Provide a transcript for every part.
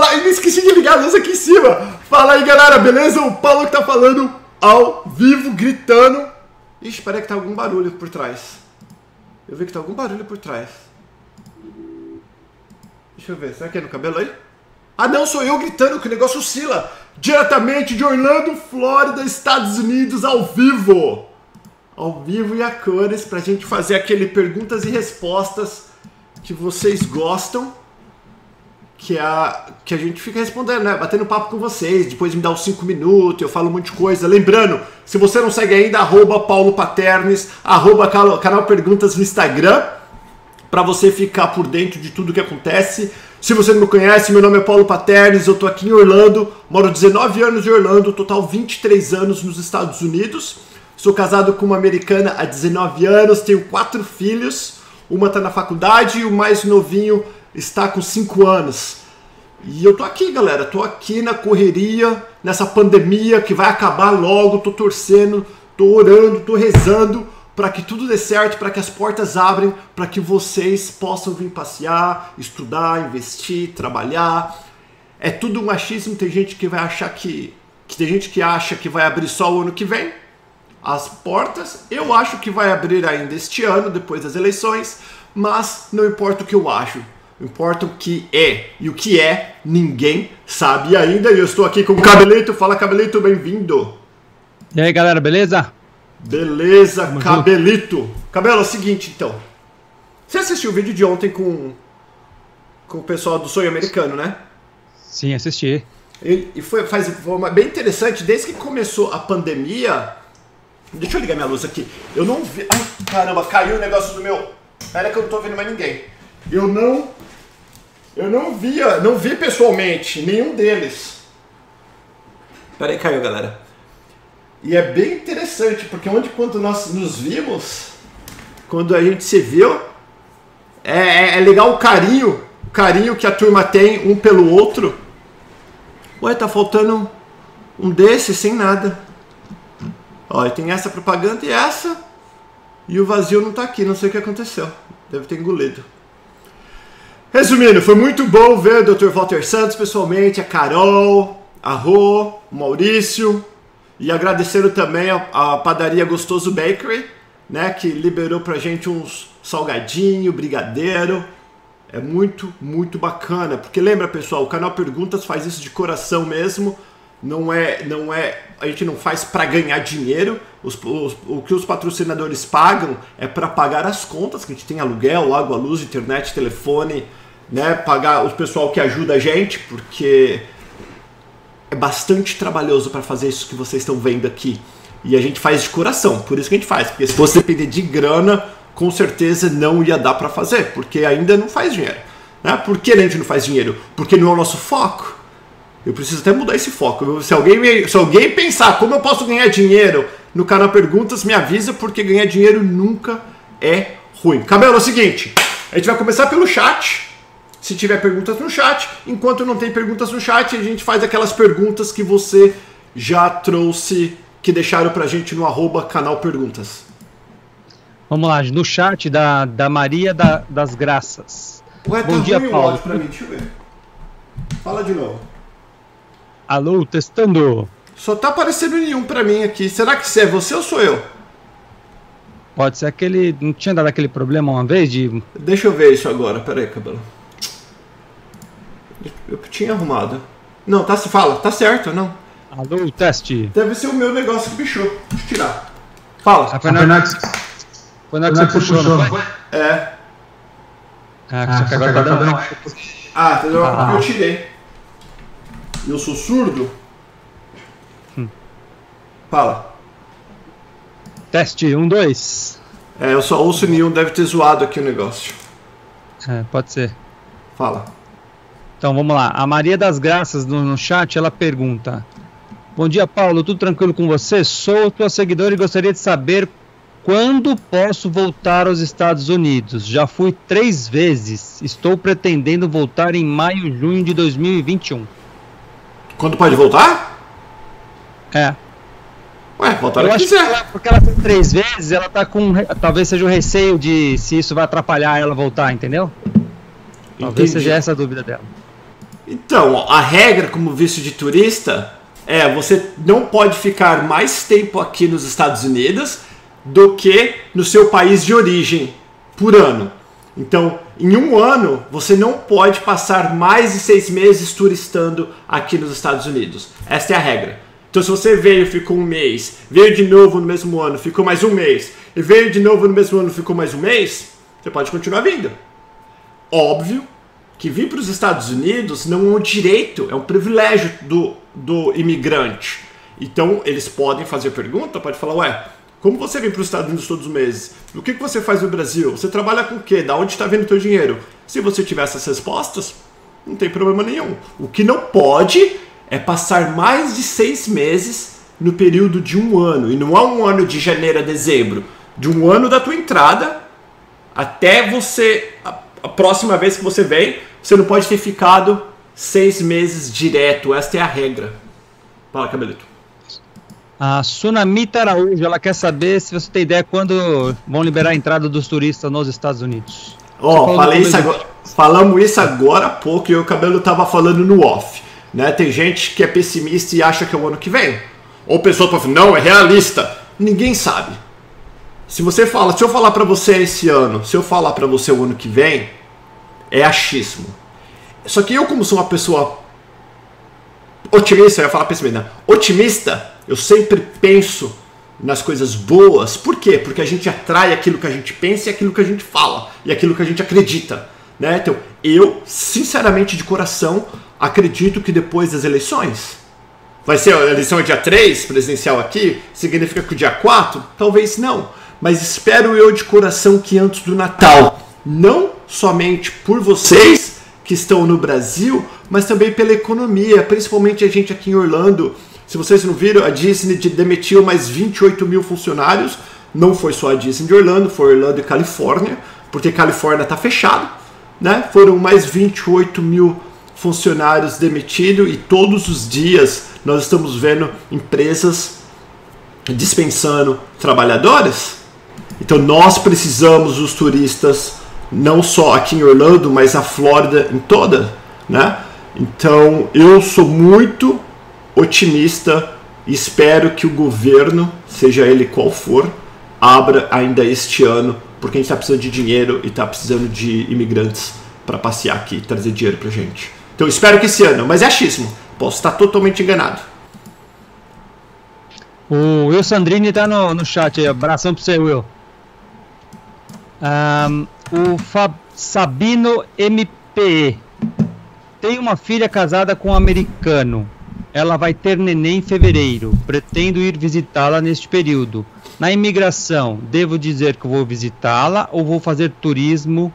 Fala, e esqueci de ligar a luz aqui em cima. Fala aí, galera, beleza? O Paulo que tá falando ao vivo, gritando. Ixi, peraí que tá algum barulho por trás. Eu vi que tá algum barulho por trás. Deixa eu ver, será que é no cabelo aí? Ah, não, sou eu gritando que o negócio oscila. Diretamente de Orlando, Flórida, Estados Unidos, ao vivo. Ao vivo e a cores, pra gente fazer aquele perguntas e respostas que vocês gostam que a, que a gente fica respondendo, né? Batendo papo com vocês, depois me dá uns 5 minutos, eu falo um monte de coisa. Lembrando, se você não segue ainda, arroba Paulo Paternes, arroba canal Perguntas no Instagram, para você ficar por dentro de tudo que acontece. Se você não me conhece, meu nome é Paulo Paternes, eu tô aqui em Orlando, moro 19 anos em Orlando, total 23 anos nos Estados Unidos. Sou casado com uma americana há 19 anos, tenho quatro filhos, uma tá na faculdade e o mais novinho está com 5 anos. E eu tô aqui, galera, tô aqui na correria, nessa pandemia que vai acabar logo, tô torcendo, tô orando, tô rezando para que tudo dê certo, para que as portas abrem, para que vocês possam vir passear, estudar, investir, trabalhar. É tudo um tem gente que vai achar que, que tem gente que acha que vai abrir só o ano que vem. As portas, eu acho que vai abrir ainda este ano, depois das eleições, mas não importa o que eu acho Importa o que é. E o que é, ninguém sabe ainda. E eu estou aqui com o Cabelito. Fala, Cabelito, bem-vindo. E aí, galera, beleza? Beleza, Vamos Cabelito. Junto. Cabelo, é o seguinte, então. Você assistiu o vídeo de ontem com, com o pessoal do Sonho Americano, né? Sim, assisti. E, e foi, faz, foi bem interessante. Desde que começou a pandemia... Deixa eu ligar minha luz aqui. Eu não vi... Ai, caramba, caiu o negócio do meu... Pera que eu não tô vendo mais ninguém. Eu não eu não via, não vi pessoalmente nenhum deles. Peraí, caiu, galera. E é bem interessante, porque onde quando nós nos vimos, quando a gente se viu, é, é, é legal o carinho, o carinho que a turma tem um pelo outro. Ué, tá faltando um desses sem nada. Olha, tem essa propaganda e essa. E o vazio não tá aqui, não sei o que aconteceu. Deve ter engolido. Resumindo, foi muito bom ver o Dr. Walter Santos pessoalmente, a Carol, a Rô, o Maurício e agradecendo também a, a, padaria Gostoso Bakery, né, que liberou pra gente uns salgadinho, brigadeiro. É muito, muito bacana, porque lembra, pessoal, o canal Perguntas faz isso de coração mesmo. Não é, não é, a gente não faz para ganhar dinheiro. Os, os, o que os patrocinadores pagam é para pagar as contas que a gente tem aluguel, água, luz, internet, telefone, né, pagar o pessoal que ajuda a gente, porque é bastante trabalhoso para fazer isso que vocês estão vendo aqui. E a gente faz de coração, por isso que a gente faz. Porque se fosse depender de grana, com certeza não ia dar para fazer, porque ainda não faz dinheiro. Né? Por que a gente não faz dinheiro? Porque não é o nosso foco. Eu preciso até mudar esse foco. Se alguém, se alguém pensar como eu posso ganhar dinheiro no canal Perguntas, me avisa, porque ganhar dinheiro nunca é ruim. Cabelo, é o seguinte: a gente vai começar pelo chat se tiver perguntas no chat. Enquanto não tem perguntas no chat, a gente faz aquelas perguntas que você já trouxe, que deixaram pra gente no arroba canal Perguntas. Vamos lá, no chat da, da Maria da, das Graças. Ué, Bom tá dia, Paulo. Pra mim, deixa eu ver. Fala de novo. Alô, testando. Só tá aparecendo nenhum pra mim aqui. Será que você é você ou sou eu? Pode ser aquele. Não tinha dado aquele problema uma vez de. Deixa eu ver isso agora, pera aí, cabelo. Eu tinha arrumado. Não, tá, se fala, tá certo, não. Alô, teste. Deve ser o meu negócio que bichou. Deixa eu tirar. Fala. Ah, foi na que você puxou, puxou, não foi? É. Ah, que ah, que agora tá dando. Ah, entendeu? Ah. Eu tirei. Eu sou surdo? Hum. Fala. Teste, um, dois. É, eu só ouço nenhum, deve ter zoado aqui o negócio. É, pode ser. Fala. Então vamos lá. A Maria das Graças no, no chat ela pergunta: Bom dia, Paulo. Tudo tranquilo com você? Sou tua seguidora e gostaria de saber quando posso voltar aos Estados Unidos. Já fui três vezes. Estou pretendendo voltar em maio, junho de 2021. Quando pode voltar? É. Ué, voltar Eu acho que ela, porque ela foi três vezes, ela tá com. Talvez seja o receio de se isso vai atrapalhar ela voltar, entendeu? Talvez Entendi. seja essa a dúvida dela. Então, a regra como visto de turista é você não pode ficar mais tempo aqui nos Estados Unidos do que no seu país de origem por ano. Então, em um ano, você não pode passar mais de seis meses turistando aqui nos Estados Unidos. Esta é a regra. Então, se você veio, ficou um mês, veio de novo no mesmo ano, ficou mais um mês, e veio de novo no mesmo ano, ficou mais um mês, você pode continuar vindo. Óbvio que vir para os Estados Unidos não é um direito, é um privilégio do, do imigrante. Então, eles podem fazer pergunta, pode falar, ué, como você vem para os Estados Unidos todos os meses? O que, que você faz no Brasil? Você trabalha com o quê? Da onde está vindo o teu dinheiro? Se você tiver essas respostas, não tem problema nenhum. O que não pode é passar mais de seis meses no período de um ano. E não é um ano de janeiro a dezembro. De um ano da tua entrada até você. A, a próxima vez que você vem, você não pode ter ficado seis meses direto. Esta é a regra. Fala, Cabelito. A Sunamita Araújo, ela quer saber se você tem ideia quando vão liberar a entrada dos turistas nos Estados Unidos. Ó, oh, falei isso agora, falamos isso agora há pouco e o cabelo tava falando no off. Né? Tem gente que é pessimista e acha que é o ano que vem. Ou pessoa que fala, não, é realista. Ninguém sabe. Se você fala, se eu falar para você esse ano, se eu falar para você o ano que vem, é achismo. Só que eu, como sou uma pessoa otimista, eu ia falar pessimista, né? otimista, eu sempre penso nas coisas boas. Por quê? Porque a gente atrai aquilo que a gente pensa e aquilo que a gente fala e aquilo que a gente acredita. Né? Então, eu, sinceramente, de coração, acredito que depois das eleições, vai ser a eleição é dia 3, presidencial aqui, significa que o dia 4? Talvez não. Mas espero eu de coração que antes do Natal, não somente por vocês que estão no Brasil, mas também pela economia, principalmente a gente aqui em Orlando, se vocês não viram, a Disney demitiu mais 28 mil funcionários. Não foi só a Disney de Orlando, foi Orlando e Califórnia, porque Califórnia está fechado. Né? Foram mais 28 mil funcionários demitidos e todos os dias nós estamos vendo empresas dispensando trabalhadores. Então nós precisamos dos turistas não só aqui em Orlando, mas a Flórida em toda, né? Então eu sou muito otimista e espero que o governo, seja ele qual for, abra ainda este ano, porque a gente está precisando de dinheiro e está precisando de imigrantes para passear aqui e trazer dinheiro para gente. Então espero que esse ano, mas é achismo, posso estar totalmente enganado. O Will Sandrini está no, no chat aí, abração para você, Will. Um, o Fab Sabino MPE tem uma filha casada com um americano ela vai ter neném em fevereiro. Pretendo ir visitá-la neste período. Na imigração, devo dizer que vou visitá-la ou vou fazer turismo?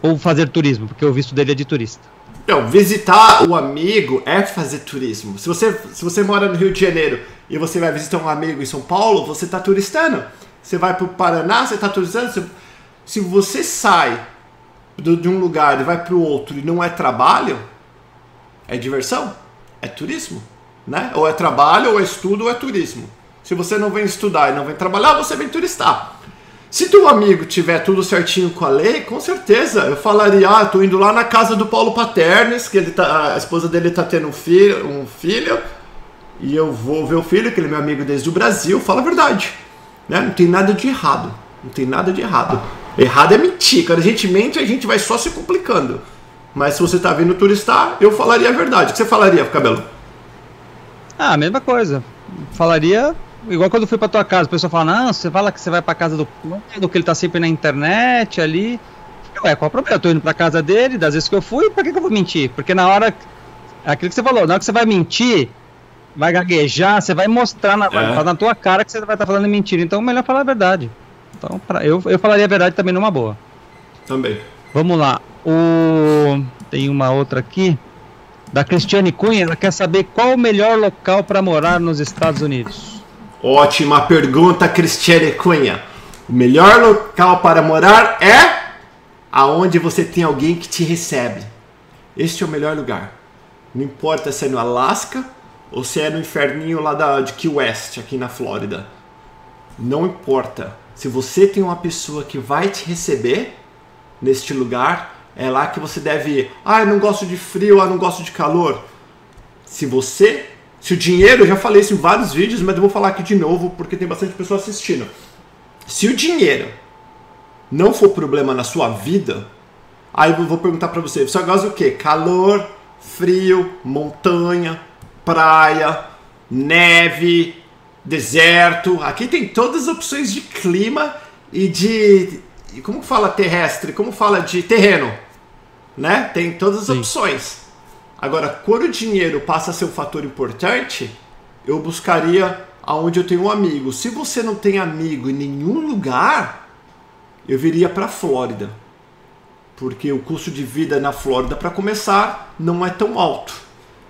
Ou fazer turismo, porque o visto dele é de turista. Não, visitar o amigo é fazer turismo. Se você, se você mora no Rio de Janeiro e você vai visitar um amigo em São Paulo, você está turistando. Você vai para o Paraná, você está turistando. Se você sai de um lugar e vai para o outro e não é trabalho, é diversão é turismo, né? Ou é trabalho, ou é estudo, ou é turismo. Se você não vem estudar e não vem trabalhar, você vem turistar. Se teu amigo tiver tudo certinho com a lei, com certeza eu falaria: ah, tô indo lá na casa do Paulo Paternes, que ele tá, a esposa dele tá tendo um filho, um filho, e eu vou ver o filho, que ele é meu amigo desde o Brasil. Fala a verdade, né? Não tem nada de errado, não tem nada de errado. Errado é mentir. Quando a gente mente, a gente vai só se complicando. Mas se você está vindo turistar, eu falaria a verdade. O que você falaria, Cabelo? Ah, a mesma coisa. Falaria igual quando eu fui pra tua casa, o pessoal fala, não, você fala que você vai pra casa do do que ele tá sempre na internet ali. Ué, qual o problema? Eu tô indo pra casa dele, das vezes que eu fui, pra que, que eu vou mentir? Porque na hora. Aquilo que você falou, na hora que você vai mentir, vai gaguejar, você vai mostrar na, é. na tua cara que você vai estar tá falando mentira. Então, melhor falar a verdade. Então, pra, eu, eu falaria a verdade também numa boa. Também. Vamos lá. O... Tem uma outra aqui. Da Cristiane Cunha, ela quer saber qual o melhor local para morar nos Estados Unidos. Ótima pergunta, Cristiane Cunha. O melhor local para morar é aonde você tem alguém que te recebe. Este é o melhor lugar. Não importa se é no Alasca ou se é no inferninho lá da, de Key West, aqui na Flórida. Não importa. Se você tem uma pessoa que vai te receber neste lugar, É lá que você deve ir. Ah, eu não gosto de frio, ah, não gosto de calor. Se você, se o dinheiro, eu já falei isso em vários vídeos, mas eu vou falar aqui de novo porque tem bastante pessoa assistindo. Se o dinheiro não for problema na sua vida, aí eu vou perguntar para você, você gosta do quê? Calor, frio, montanha, praia, neve, deserto. Aqui tem todas as opções de clima e de como fala terrestre, como fala de terreno, né? Tem todas as Sim. opções. Agora, quando o dinheiro passa a ser um fator importante, eu buscaria aonde eu tenho um amigo. Se você não tem amigo em nenhum lugar, eu viria para a Flórida. Porque o custo de vida na Flórida, para começar, não é tão alto.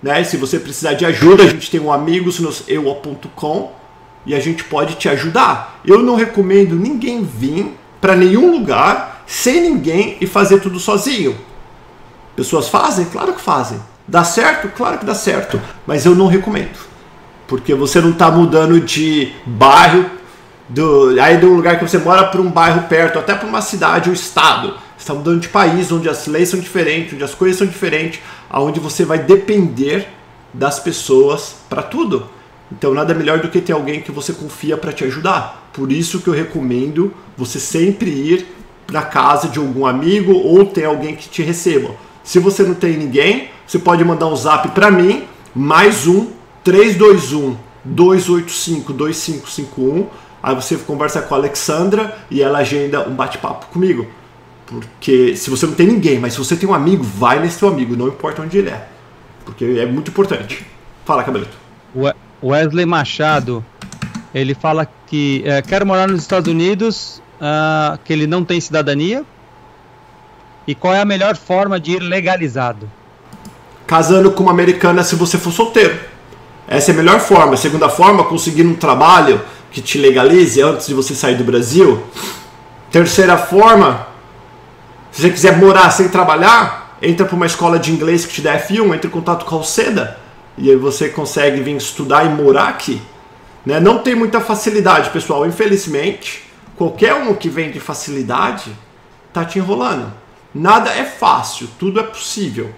Né? Se você precisar de ajuda, a gente tem um amigos no eu.com e a gente pode te ajudar. Eu não recomendo ninguém vir para nenhum lugar sem ninguém e fazer tudo sozinho. Pessoas fazem? Claro que fazem. Dá certo? Claro que dá certo. Mas eu não recomendo. Porque você não está mudando de bairro, do, aí de um lugar que você mora para um bairro perto, até para uma cidade, um estado. Você está mudando de país, onde as leis são diferentes, onde as coisas são diferentes, aonde você vai depender das pessoas para tudo. Então nada melhor do que ter alguém que você confia para te ajudar. Por isso que eu recomendo você sempre ir na casa de algum amigo ou ter alguém que te receba. Se você não tem ninguém, você pode mandar um zap para mim, mais um 321 285 2551. Aí você conversa com a Alexandra e ela agenda um bate-papo comigo. Porque se você não tem ninguém, mas se você tem um amigo, vai nesse seu amigo, não importa onde ele é. Porque é muito importante. Fala, Cabelito. Wesley Machado, ele fala que é, quer morar nos Estados Unidos, uh, que ele não tem cidadania. E qual é a melhor forma de ir legalizado? Casando com uma americana se você for solteiro. Essa é a melhor forma. A segunda forma, conseguir um trabalho que te legalize antes de você sair do Brasil. Terceira forma, se você quiser morar sem trabalhar, entra para uma escola de inglês que te dá F1, entre em contato com a Alceda e aí você consegue vir estudar e morar aqui. Né? Não tem muita facilidade, pessoal. Infelizmente, qualquer um que vem de facilidade tá te enrolando. Nada é fácil, tudo é possível.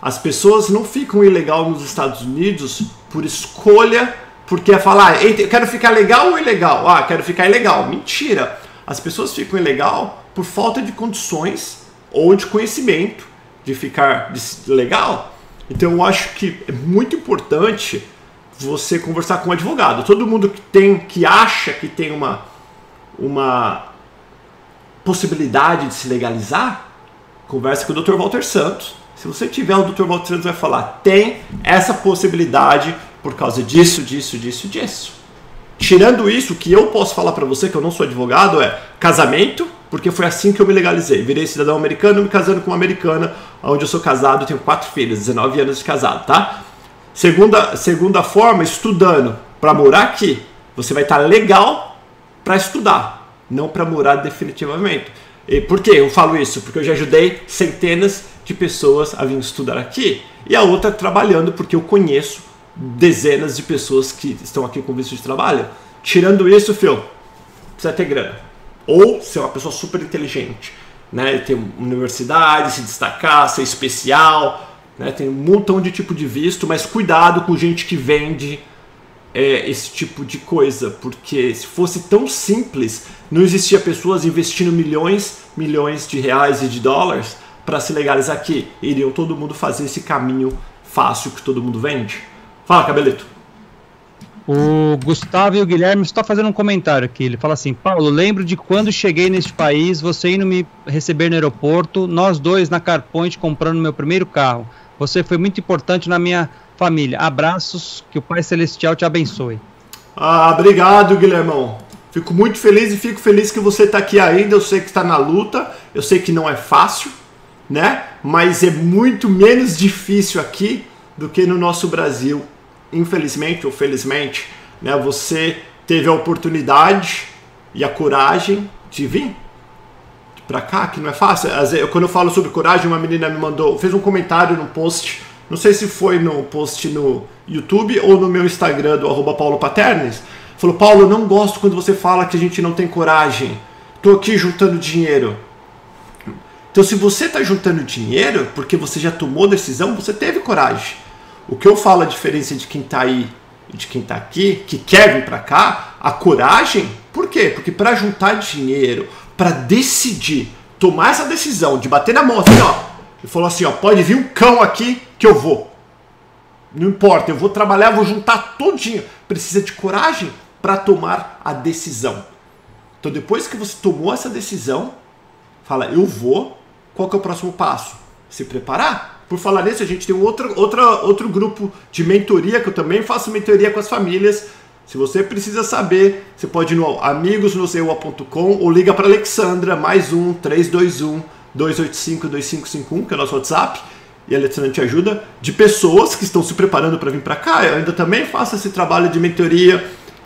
As pessoas não ficam ilegal nos Estados Unidos por escolha, porque é falar, ah, quero ficar legal ou ilegal? Ah, quero ficar ilegal. Mentira. As pessoas ficam ilegal por falta de condições ou de conhecimento de ficar legal. Então eu acho que é muito importante você conversar com um advogado. Todo mundo que tem que acha que tem uma uma possibilidade de se legalizar, converse com o Dr. Walter Santos. Se você tiver, o Dr. Walter Santos vai falar: tem essa possibilidade por causa disso, disso, disso, disso. Tirando isso, o que eu posso falar para você, que eu não sou advogado, é casamento, porque foi assim que eu me legalizei. Virei cidadão americano, me casando com uma americana, onde eu sou casado, tenho quatro filhos, 19 anos de casado, tá? Segunda, segunda forma, estudando. Para morar aqui, você vai estar tá legal para estudar, não para morar definitivamente. E por que eu falo isso? Porque eu já ajudei centenas de pessoas a vir estudar aqui. E a outra trabalhando, porque eu conheço dezenas de pessoas que estão aqui com visto de trabalho. Tirando isso, Phil, precisa ter grana ou ser uma pessoa super inteligente, né? Ter universidade, se destacar, ser especial, né? Tem um montão de tipo de visto, mas cuidado com gente que vende é, esse tipo de coisa, porque se fosse tão simples, não existia pessoas investindo milhões, milhões de reais e de dólares para se legalizar aqui. Iriam todo mundo fazer esse caminho fácil que todo mundo vende. Fala, cabelito. O Gustavo e o Guilherme estão fazendo um comentário aqui. Ele fala assim: Paulo, lembro de quando cheguei neste país, você indo me receber no aeroporto, nós dois na Carpoint comprando meu primeiro carro. Você foi muito importante na minha família. Abraços, que o Pai Celestial te abençoe. Ah, obrigado, Guilhermão. Fico muito feliz e fico feliz que você está aqui ainda. Eu sei que está na luta, eu sei que não é fácil, né? Mas é muito menos difícil aqui do que no nosso Brasil infelizmente ou felizmente, né, você teve a oportunidade e a coragem de vir para cá, que não é fácil. Quando eu falo sobre coragem, uma menina me mandou, fez um comentário no post, não sei se foi no post no YouTube ou no meu Instagram do arroba Paulo Paternes, falou, Paulo, não gosto quando você fala que a gente não tem coragem, tô aqui juntando dinheiro. Então, se você está juntando dinheiro porque você já tomou decisão, você teve coragem. O que eu falo a diferença de quem está aí e de quem está aqui, que quer vir para cá, a coragem, por quê? Porque para juntar dinheiro, para decidir, tomar essa decisão de bater na mão assim, ó, e falou assim, ó, pode vir um cão aqui que eu vou. Não importa, eu vou trabalhar, vou juntar todinho. Precisa de coragem para tomar a decisão. Então depois que você tomou essa decisão, fala, eu vou, qual que é o próximo passo? Se preparar. Por falar nisso, a gente tem outro, outra, outro grupo de mentoria, que eu também faço mentoria com as famílias. Se você precisa saber, você pode ir no amigosnoseua.com ou liga para Alexandra, mais um 321 285 2551, que é o nosso WhatsApp e a Alexandra te ajuda, de pessoas que estão se preparando para vir para cá. Eu ainda também faço esse trabalho de mentoria,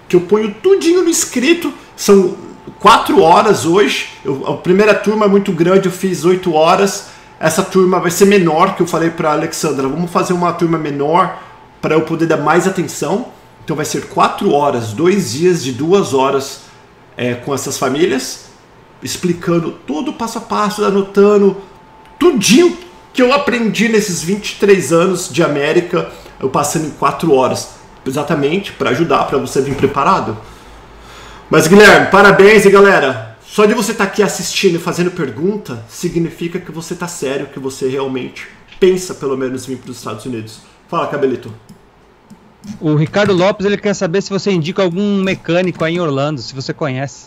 que eu ponho tudinho no escrito. São quatro horas hoje. Eu, a primeira turma é muito grande, eu fiz oito horas. Essa turma vai ser menor, que eu falei para Alexandra. Vamos fazer uma turma menor para eu poder dar mais atenção. Então vai ser quatro horas, dois dias de duas horas é, com essas famílias, explicando todo o passo a passo, anotando tudinho que eu aprendi nesses 23 anos de América, eu passando em 4 horas, exatamente para ajudar, para você vir preparado. Mas Guilherme, parabéns e galera, só de você estar tá aqui assistindo e fazendo pergunta, significa que você está sério, que você realmente pensa pelo menos vir para os Estados Unidos. Fala, Cabelito. O Ricardo Lopes ele quer saber se você indica algum mecânico aí em Orlando, se você conhece.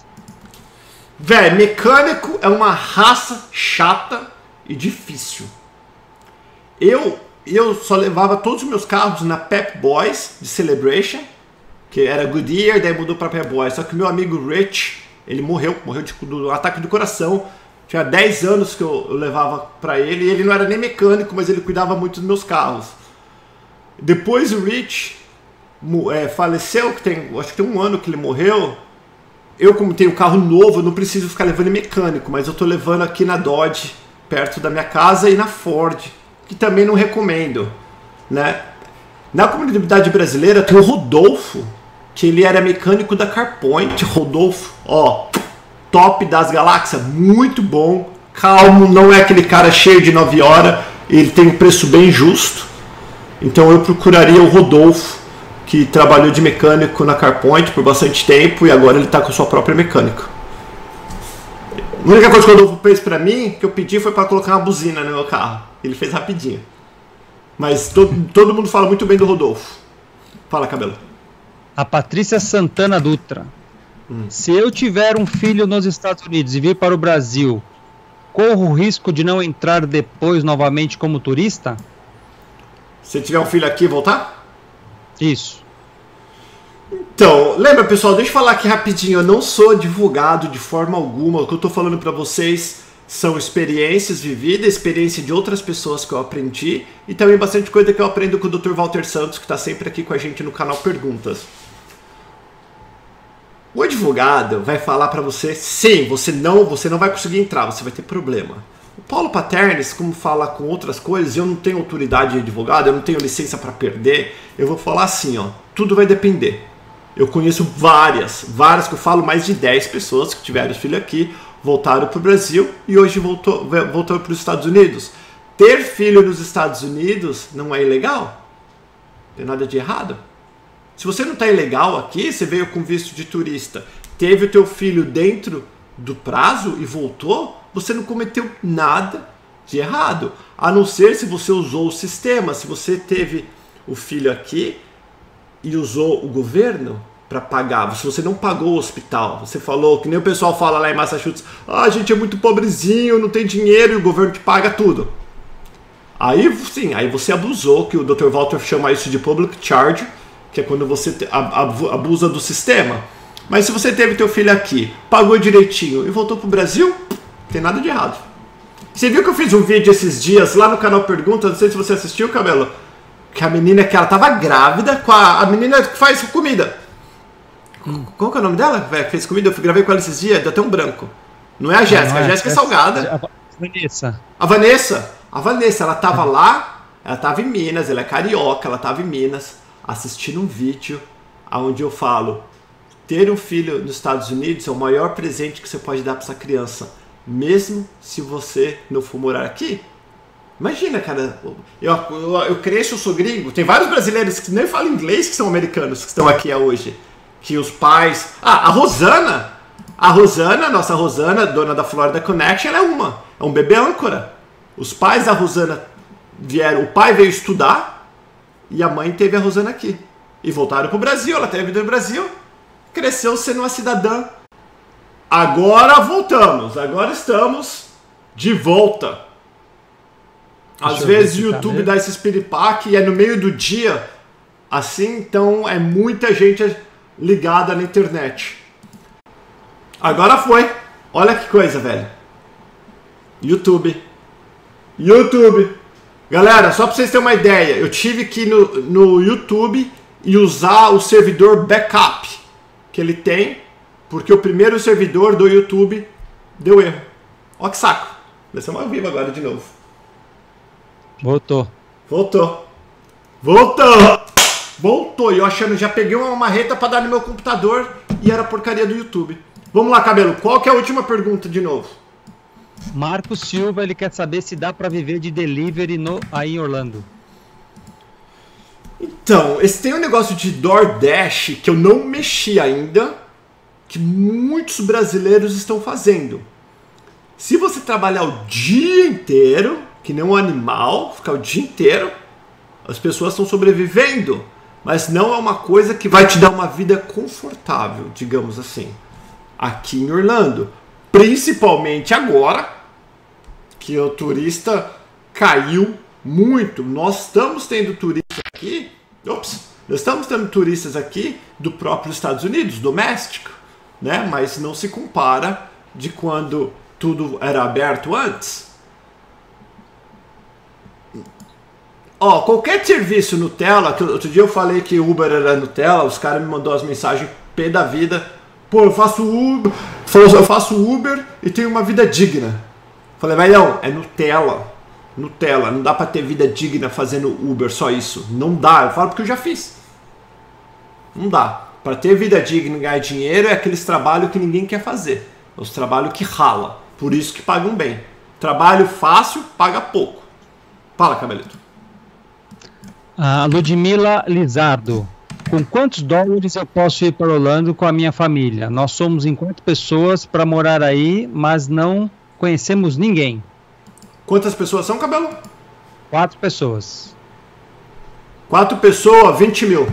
Véi, mecânico é uma raça chata e difícil. Eu, eu só levava todos os meus carros na Pep Boys de Celebration, que era Goodyear, daí mudou para Pep Boys. Só que meu amigo Rich, ele morreu, morreu de, do ataque do coração. Tinha 10 anos que eu, eu levava para ele, e ele não era nem mecânico, mas ele cuidava muito dos meus carros. Depois o Rich é, faleceu, que tem, acho que tem um ano que ele morreu. Eu, como tenho carro novo, não preciso ficar levando mecânico, mas eu tô levando aqui na Dodge, perto da minha casa, e na Ford que também não recomendo, né? Na comunidade brasileira tem o Rodolfo, que ele era mecânico da CarPoint. Rodolfo, ó, top das galáxias, muito bom, calmo, não é aquele cara cheio de 9 horas, ele tem um preço bem justo. Então eu procuraria o Rodolfo, que trabalhou de mecânico na CarPoint por bastante tempo e agora ele está com sua própria mecânica. A única coisa que o Rodolfo fez para mim, que eu pedi, foi para colocar uma buzina no meu carro. Ele fez rapidinho. Mas todo, todo mundo fala muito bem do Rodolfo. Fala, Cabelo. A Patrícia Santana Dutra. Hum. Se eu tiver um filho nos Estados Unidos e vir para o Brasil, corro o risco de não entrar depois novamente como turista? Se tiver um filho aqui, voltar? Isso. Então, lembra pessoal, deixa eu falar aqui rapidinho, eu não sou advogado de forma alguma, o que eu estou falando para vocês são experiências vividas, experiência de outras pessoas que eu aprendi e também bastante coisa que eu aprendo com o Dr. Walter Santos, que está sempre aqui com a gente no canal Perguntas. O advogado vai falar para você, sim, você não, você não vai conseguir entrar, você vai ter problema. O Paulo Paternes, como fala com outras coisas, eu não tenho autoridade de advogado, eu não tenho licença para perder, eu vou falar assim, ó, tudo vai depender. Eu conheço várias, várias que eu falo, mais de 10 pessoas que tiveram filho aqui, voltaram para o Brasil e hoje voltou, voltou para os Estados Unidos. Ter filho nos Estados Unidos não é ilegal. Não tem nada de errado. Se você não está ilegal aqui, você veio com visto de turista, teve o teu filho dentro do prazo e voltou, você não cometeu nada de errado. A não ser se você usou o sistema. Se você teve o filho aqui e usou o governo, para pagar. Se você não pagou o hospital, você falou, que nem o pessoal fala lá em Massachusetts, ah, a gente é muito pobrezinho, não tem dinheiro e o governo te paga tudo. Aí sim, aí você abusou, que o Dr. Walter chama isso de public charge, que é quando você abusa do sistema. Mas se você teve teu filho aqui, pagou direitinho e voltou pro Brasil, não tem nada de errado. Você viu que eu fiz um vídeo esses dias lá no canal Pergunta, não sei se você assistiu, Cabelo, que a menina que ela tava grávida com a, a menina que faz comida. Hum. Qual que é o nome dela? que fez comida? Eu gravei com ela esses dias, deu até um branco. Não é a Jéssica, é, a Jéssica é salgada. A Vanessa. A Vanessa. A Vanessa, ela tava lá, ela tava em Minas, ela é carioca, ela tava em Minas, assistindo um vídeo onde eu falo: ter um filho nos Estados Unidos é o maior presente que você pode dar para essa criança. mesmo se você não for morar aqui. Imagina, cara, eu, eu, eu cresço, eu sou gringo. Tem vários brasileiros que nem falam inglês que são americanos que estão aqui hoje. Que os pais. Ah, a Rosana. A Rosana, nossa Rosana, dona da Florida Connection, ela é uma. É um bebê âncora. Os pais da Rosana vieram. O pai veio estudar e a mãe teve a Rosana aqui. E voltaram para o Brasil. Ela teve vida no Brasil. Cresceu sendo uma cidadã. Agora voltamos. Agora estamos de volta às Deixa vezes o YouTube dá esse piripaque e é no meio do dia, assim, então é muita gente ligada na internet. Agora foi. Olha que coisa, velho. YouTube. YouTube. Galera, só pra vocês terem uma ideia, eu tive que ir no, no YouTube e usar o servidor backup que ele tem, porque o primeiro servidor do YouTube deu erro. Ó que saco. Desceu ao vivo agora de novo. Voltou. Voltou. Voltou! Voltou! E eu achando, já peguei uma marreta para dar no meu computador e era porcaria do YouTube. Vamos lá, cabelo. Qual que é a última pergunta de novo? Marco Silva, ele quer saber se dá para viver de delivery no, aí em Orlando. Então, esse tem um negócio de DoorDash que eu não mexi ainda, que muitos brasileiros estão fazendo. Se você trabalhar o dia inteiro, que nem um animal, ficar o dia inteiro. As pessoas estão sobrevivendo, mas não é uma coisa que vai te dar uma vida confortável, digamos assim, aqui em Orlando. Principalmente agora que o turista caiu muito. Nós estamos tendo turistas aqui. Ops, nós estamos tendo turistas aqui do próprio Estados Unidos, doméstico, né? Mas não se compara de quando tudo era aberto antes. Ó, qualquer serviço Nutella, outro dia eu falei que Uber era Nutella, os caras me mandou as mensagens pé da vida. Pô, eu faço Uber, eu faço Uber e tenho uma vida digna. Falei, velhão, é Nutella. Nutella, não dá pra ter vida digna fazendo Uber, só isso. Não dá, eu falo porque eu já fiz. Não dá. Para ter vida digna e ganhar dinheiro é aqueles trabalhos que ninguém quer fazer. É os trabalhos que rala. Por isso que pagam bem. Trabalho fácil, paga pouco. Fala, cabelito. A Ludmila Lizardo. Com quantos dólares eu posso ir para Orlando com a minha família? Nós somos em quatro pessoas para morar aí, mas não conhecemos ninguém. Quantas pessoas são, Cabelo? Quatro pessoas. Quatro pessoas, 20 mil.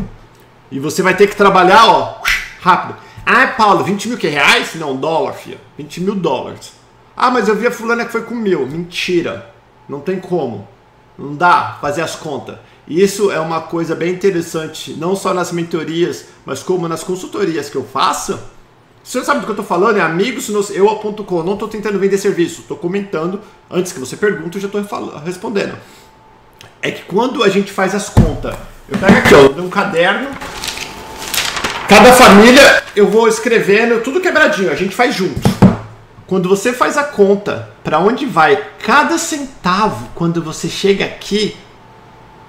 E você vai ter que trabalhar, ó, rápido. Ah, Paulo, 20 mil que reais? Não, dólar, filha. 20 mil dólares. Ah, mas eu vi a fulana que foi com mil. Mentira. Não tem como. Não dá fazer as contas. Isso é uma coisa bem interessante, não só nas mentorias, mas como nas consultorias que eu faço. Você sabe do que eu estou falando? É amigos eu.com. Não estou tentando vender serviço, estou comentando. Antes que você pergunte, eu já estou respondendo. É que quando a gente faz as contas, eu pego aqui ó, um caderno, cada família eu vou escrevendo tudo quebradinho, a gente faz junto. Quando você faz a conta para onde vai cada centavo quando você chega aqui,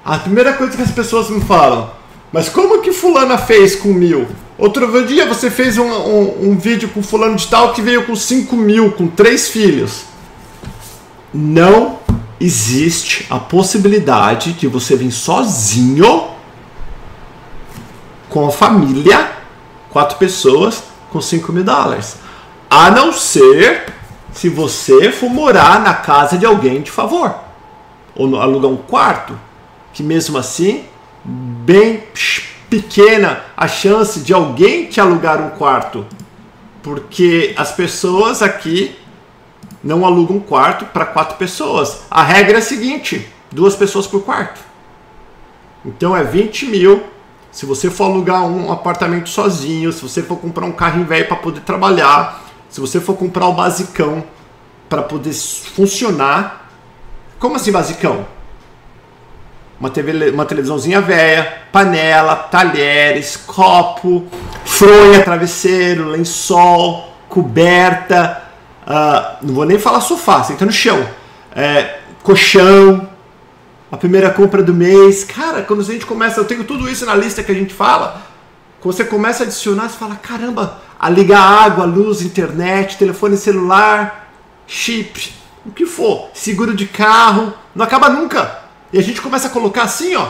a primeira coisa que as pessoas me falam, mas como que fulana fez com mil? Outro dia você fez um, um, um vídeo com fulano de tal que veio com 5 mil, com três filhos. Não existe a possibilidade de você vir sozinho com a família, quatro pessoas, com 5 mil dólares. A não ser se você for morar na casa de alguém de favor. Ou alugar um quarto que mesmo assim, bem pequena a chance de alguém te alugar um quarto, porque as pessoas aqui não alugam um quarto para quatro pessoas. A regra é a seguinte: duas pessoas por quarto. Então é 20 mil. Se você for alugar um apartamento sozinho, se você for comprar um carro velho para poder trabalhar, se você for comprar o basicão para poder funcionar. Como assim basicão? Uma, TV, uma televisãozinha velha, panela, talheres, copo, fronha, travesseiro, lençol, coberta, uh, não vou nem falar sofá, senta no chão, é, colchão, a primeira compra do mês. Cara, quando a gente começa, eu tenho tudo isso na lista que a gente fala. Quando você começa a adicionar, você fala: caramba, a ligar água, luz, internet, telefone celular, chip, o que for, seguro de carro, não acaba nunca. E a gente começa a colocar assim, ó,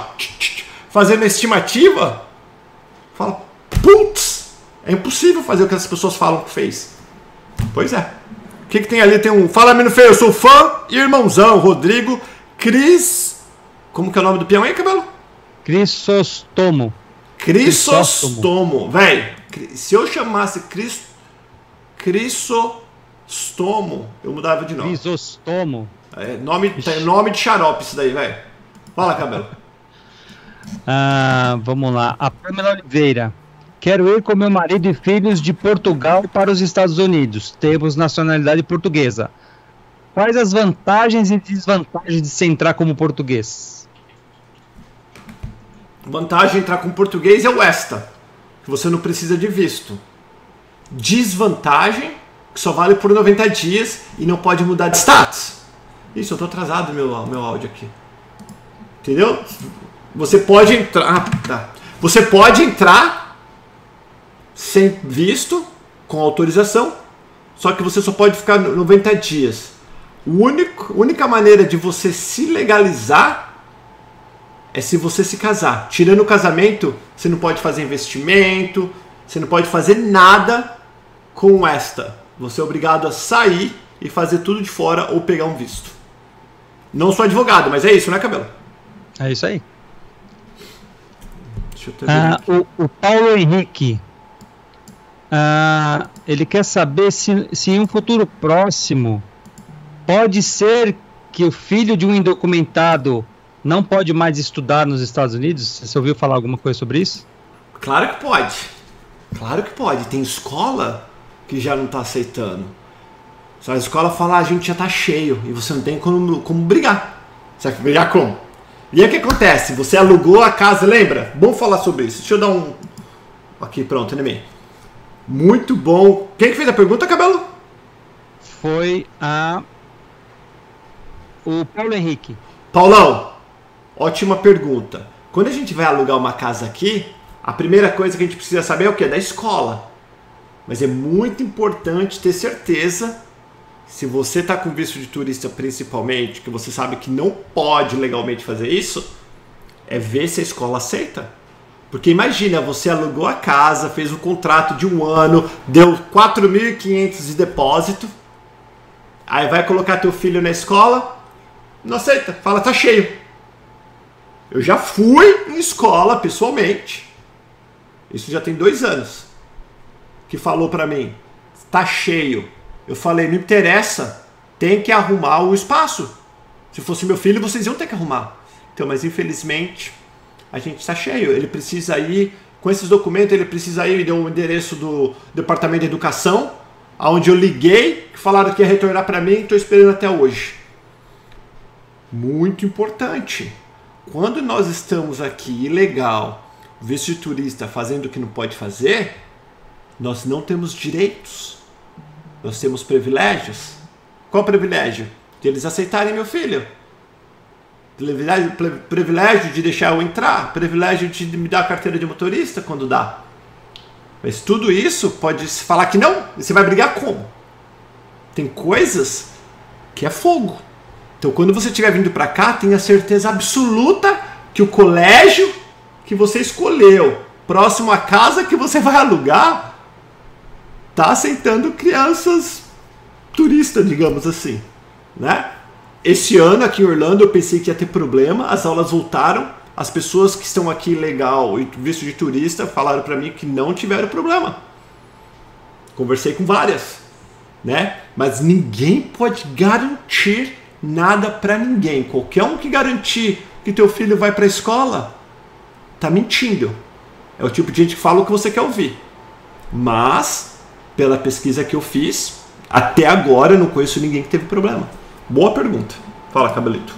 fazendo a estimativa, fala, putz, é impossível fazer o que as pessoas falam que fez. Pois é. O que, que tem ali? Tem um Fala Menino Feio, eu sou fã e irmãozão, Rodrigo, Cris. Como que é o nome do peão aí, cabelo? Crisostomo. Crisostomo. Véi, se eu chamasse Cris, Crisostomo, eu mudava de nome. Crisostomo. É, nome, nome de xarope isso daí, velho. Fala, cabelo. Ah, vamos lá. A Pamela Oliveira. Quero ir com meu marido e filhos de Portugal para os Estados Unidos. Temos nacionalidade portuguesa. Quais as vantagens e desvantagens de se entrar como português? Vantagem de entrar com português é o ESTA, que você não precisa de visto. Desvantagem, que só vale por 90 dias e não pode mudar de status. Isso, eu tô atrasado meu meu áudio aqui. Entendeu? Você pode entrar, ah, tá. Você pode entrar sem visto, com autorização, só que você só pode ficar 90 dias. Único, única maneira de você se legalizar é se você se casar. Tirando o casamento, você não pode fazer investimento, você não pode fazer nada com esta. Você é obrigado a sair e fazer tudo de fora ou pegar um visto. Não sou advogado, mas é isso, né, Cabelo? É isso aí. Ah, o, o, Paulo Henrique. Ah, ele quer saber se, se em um futuro próximo Pode ser que o filho de um indocumentado não pode mais estudar nos Estados Unidos? Você ouviu falar alguma coisa sobre isso? Claro que pode. Claro que pode. Tem escola que já não está aceitando. Só a escola fala, ah, a gente já está cheio e você não tem como, como brigar. Você vai brigar como? E aí o que acontece? Você alugou a casa, lembra? Bom falar sobre isso. Deixa eu dar um. Aqui, pronto, Nemei. Muito bom. Quem que fez a pergunta, Cabelo? Foi a o Paulo Henrique. Paulão, ótima pergunta. Quando a gente vai alugar uma casa aqui, a primeira coisa que a gente precisa saber é o que? Da escola. Mas é muito importante ter certeza, se você está com visto de turista principalmente, que você sabe que não pode legalmente fazer isso, é ver se a escola aceita. Porque imagina, você alugou a casa, fez um contrato de um ano, deu 4.500 de depósito, aí vai colocar teu filho na escola, não aceita, fala tá cheio. Eu já fui em escola pessoalmente. Isso já tem dois anos. Que falou para mim, tá cheio. Eu falei, não interessa, tem que arrumar o espaço. Se fosse meu filho, vocês iam ter que arrumar. Então, mas infelizmente a gente está cheio. Ele precisa ir com esses documentos, ele precisa ir, me deu o endereço do departamento de educação, aonde eu liguei, falaram que ia retornar para mim, estou esperando até hoje muito importante. Quando nós estamos aqui ilegal, de turista fazendo o que não pode fazer, nós não temos direitos. Nós temos privilégios. Qual privilégio? De eles aceitarem meu filho. Privilégio, privilégio de deixar eu entrar. Privilégio de me dar a carteira de motorista quando dá. Mas tudo isso pode se falar que não. E você vai brigar como? Tem coisas que é fogo. Então, quando você estiver vindo para cá, tenha certeza absoluta que o colégio que você escolheu, próximo à casa que você vai alugar, tá aceitando crianças turistas, digamos assim, né? Esse ano aqui em Orlando eu pensei que ia ter problema, as aulas voltaram, as pessoas que estão aqui legal e visto de turista falaram para mim que não tiveram problema. Conversei com várias, né? Mas ninguém pode garantir nada para ninguém. Qualquer um que garantir que teu filho vai para a escola tá mentindo. É o tipo de gente que fala o que você quer ouvir. Mas, pela pesquisa que eu fiz, até agora eu não conheço ninguém que teve problema. Boa pergunta. Fala, Cabelito.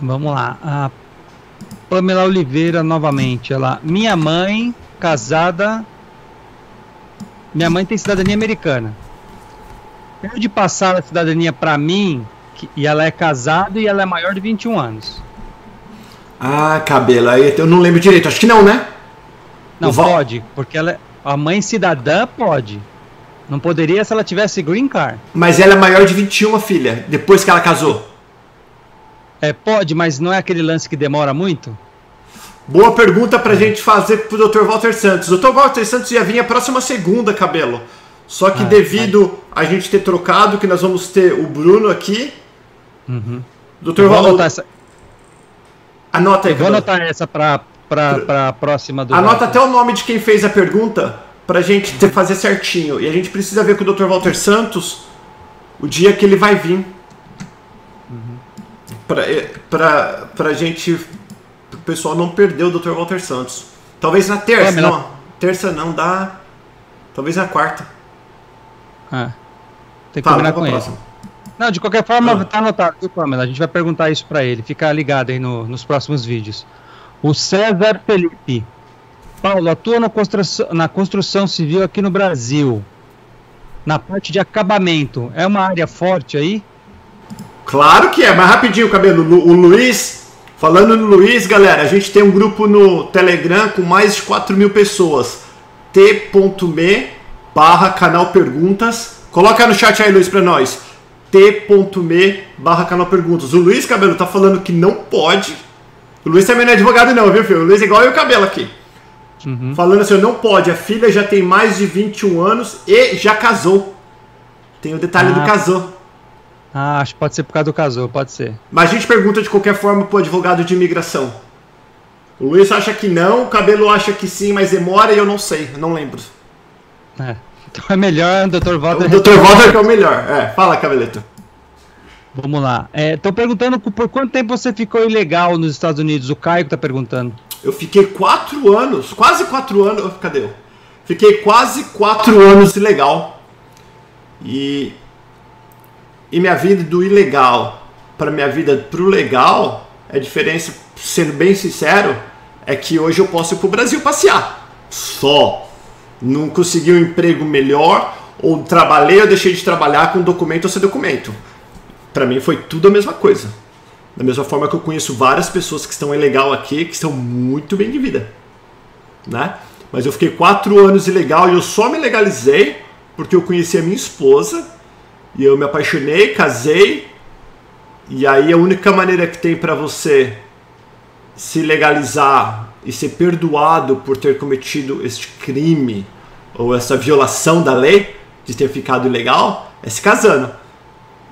Vamos lá. A Pamela Oliveira novamente. Ela, minha mãe casada. Minha mãe tem cidadania americana pode passar a cidadania para mim, que, e ela é casada e ela é maior de 21 anos. Ah, cabelo, aí eu não lembro direito, acho que não, né? Não, Val... pode, porque ela é, a mãe cidadã pode. Não poderia se ela tivesse green card. Mas ela é maior de 21, filha, depois que ela casou. É, pode, mas não é aquele lance que demora muito? Boa pergunta pra gente fazer pro Dr. Walter Santos. Dr. Walter Santos ia vir a próxima segunda, cabelo. Só que Ah, devido a gente ter trocado, que nós vamos ter o Bruno aqui. Uhum. Dr. Walter. anotar essa, Anota aí, eu vou anotar essa pra, pra, pra próxima do. Anota até o nome de quem fez a pergunta pra gente ter, fazer certinho. E a gente precisa ver com o Dr. Walter Santos o dia que ele vai vir. Pra, eh, pra, pra gente. O pessoal não perder o Dr. Walter Santos. Talvez na terça. É, melhor- não, terça não dá. Talvez na quarta. Ah, tem que Fala, combinar com ele. próxima. Não, de qualquer forma, Ah. tá anotado, viu, Pamela? A gente vai perguntar isso pra ele. Fica ligado aí no- nos próximos vídeos. O César Felipe. Paulo, atua na construção, na construção civil aqui no Brasil. Na parte de acabamento. É uma área forte aí? Claro que é, mas rapidinho, cabelo. O Luiz, falando no Luiz, galera, a gente tem um grupo no Telegram com mais de 4 mil pessoas. t.me barra canal perguntas. Coloca no chat aí, Luiz, pra nós. t.me barra canal perguntas. O Luiz Cabelo tá falando que não pode. O Luiz também não é advogado, não, viu, filho? O Luiz é igual eu e o cabelo aqui. Uhum. Falando assim, não pode. A filha já tem mais de 21 anos e já casou. Tem o detalhe do Ah. casou. Ah, acho que pode ser por causa do casou, pode ser. Mas a gente pergunta de qualquer forma pro advogado de imigração. O Luiz acha que não, o Cabelo acha que sim, mas demora e eu não sei, eu não lembro. É. Então é melhor, Dr. O Walter. Dr. Walter que é o melhor. É, fala, Cabeleto. Vamos lá. Estão perguntando por quanto tempo você ficou ilegal nos Estados Unidos. O Caio que tá perguntando. Eu fiquei quatro anos, quase quatro anos. Cadê eu? Fiquei quase quatro anos ilegal. E. E minha vida do ilegal para minha vida pro legal, a diferença, sendo bem sincero, é que hoje eu posso ir pro Brasil passear. Só. Não consegui um emprego melhor, ou trabalhei ou deixei de trabalhar com documento ou sem documento. Para mim foi tudo a mesma coisa. Da mesma forma que eu conheço várias pessoas que estão ilegal aqui, que estão muito bem de vida. Né? Mas eu fiquei quatro anos ilegal e eu só me legalizei porque eu conheci a minha esposa e eu me apaixonei, casei. E aí a única maneira que tem para você se legalizar e ser perdoado por ter cometido este crime ou essa violação da lei de ter ficado ilegal é se casando.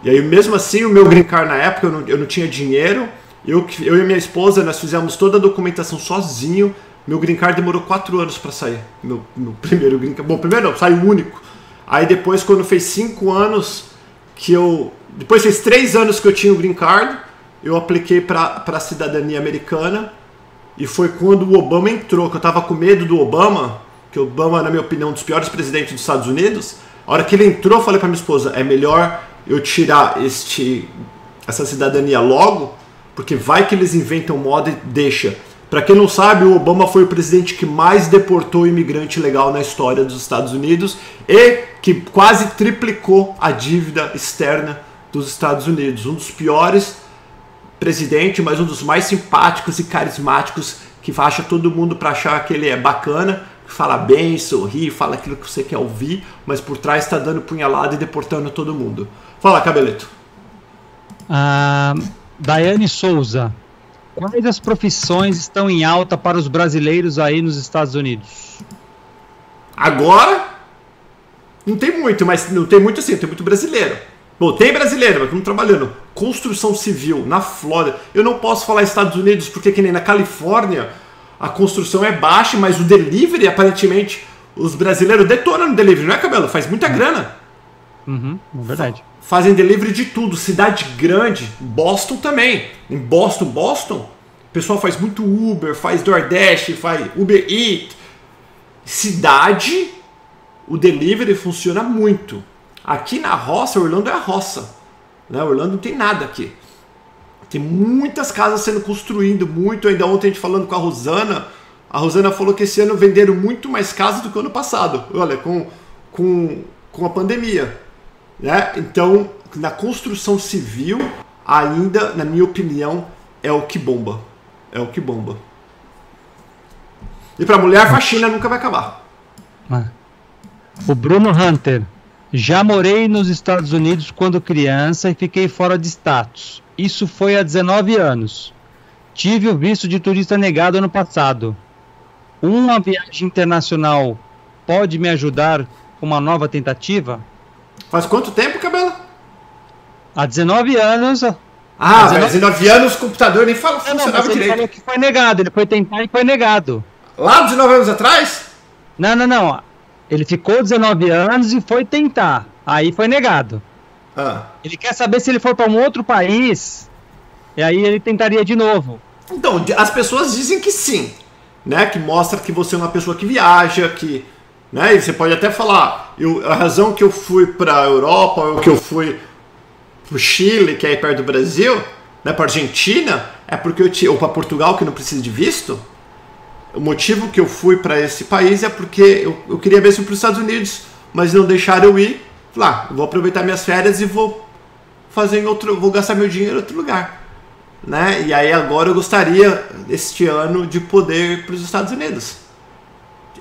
E aí, mesmo assim, o meu green card na época, eu não, eu não tinha dinheiro. Eu, eu e minha esposa, nós fizemos toda a documentação sozinho. Meu green card demorou quatro anos para sair. Meu, meu primeiro green card. Bom, primeiro não, saiu único. Aí depois, quando fez cinco anos que eu. Depois fez três anos que eu tinha o green card, eu apliquei para a cidadania americana. E foi quando o Obama entrou, que eu tava com medo do Obama, que o Obama, na minha opinião, é um dos piores presidentes dos Estados Unidos. A hora que ele entrou, eu falei pra minha esposa: é melhor eu tirar este, essa cidadania logo, porque vai que eles inventam moda e deixa. Pra quem não sabe, o Obama foi o presidente que mais deportou imigrante legal na história dos Estados Unidos e que quase triplicou a dívida externa dos Estados Unidos. Um dos piores presidente, mas um dos mais simpáticos e carismáticos que acha todo mundo para achar que ele é bacana, que fala bem, sorri, fala aquilo que você quer ouvir, mas por trás está dando punhalada e deportando todo mundo. Fala, Cabeleto. Ah, Daiane Souza. Quais as profissões estão em alta para os brasileiros aí nos Estados Unidos? Agora não tem muito, mas não tem muito assim, tem muito brasileiro. Bom, tem brasileiro, mas estamos trabalhando. Construção civil na Flórida. Eu não posso falar Estados Unidos porque que nem na Califórnia a construção é baixa, mas o delivery aparentemente os brasileiros detonam no delivery, não é cabelo? Faz muita grana. Uhum, é verdade. Fazem delivery de tudo. Cidade grande, Boston também. Em Boston, Boston, o pessoal faz muito Uber, faz DoorDash, faz Uber Eat. Cidade, o delivery funciona muito. Aqui na roça, Orlando é a roça. Né? Orlando não tem nada aqui. Tem muitas casas sendo construídas, muito. Ainda ontem a gente falando com a Rosana, a Rosana falou que esse ano venderam muito mais casas do que o ano passado. Olha, com, com, com a pandemia. Né? Então, na construção civil, ainda, na minha opinião, é o que bomba. É o que bomba. E pra mulher, a faxina nunca vai acabar. Ah. O Bruno Hunter. Já morei nos Estados Unidos quando criança e fiquei fora de status. Isso foi há 19 anos. Tive o visto de turista negado ano passado. Uma viagem internacional pode me ajudar com uma nova tentativa? Faz quanto tempo, Cabelo? Há 19 anos. Ah, 19... 19 anos o computador nem fala, não, funcionava não, direito. Ele falou que foi negado, ele foi tentar e foi negado. Lá 19 anos atrás? Não, não, não. Ele ficou 19 anos e foi tentar. Aí foi negado. Ah. Ele quer saber se ele for para um outro país. E aí ele tentaria de novo. Então, as pessoas dizem que sim. Né? Que mostra que você é uma pessoa que viaja, que. Né? E você pode até falar, eu, a razão que eu fui para a Europa, ou que eu fui para o Chile, que é aí perto do Brasil, né, para Argentina, é porque eu tinha, ou para Portugal, que não precisa de visto, o motivo que eu fui para esse país é porque eu, eu queria se para os Estados Unidos, mas não deixaram eu ir. Falei, ah, vou aproveitar minhas férias e vou fazer em outro, vou gastar meu dinheiro em outro lugar, né? E aí agora eu gostaria este ano de poder ir para os Estados Unidos.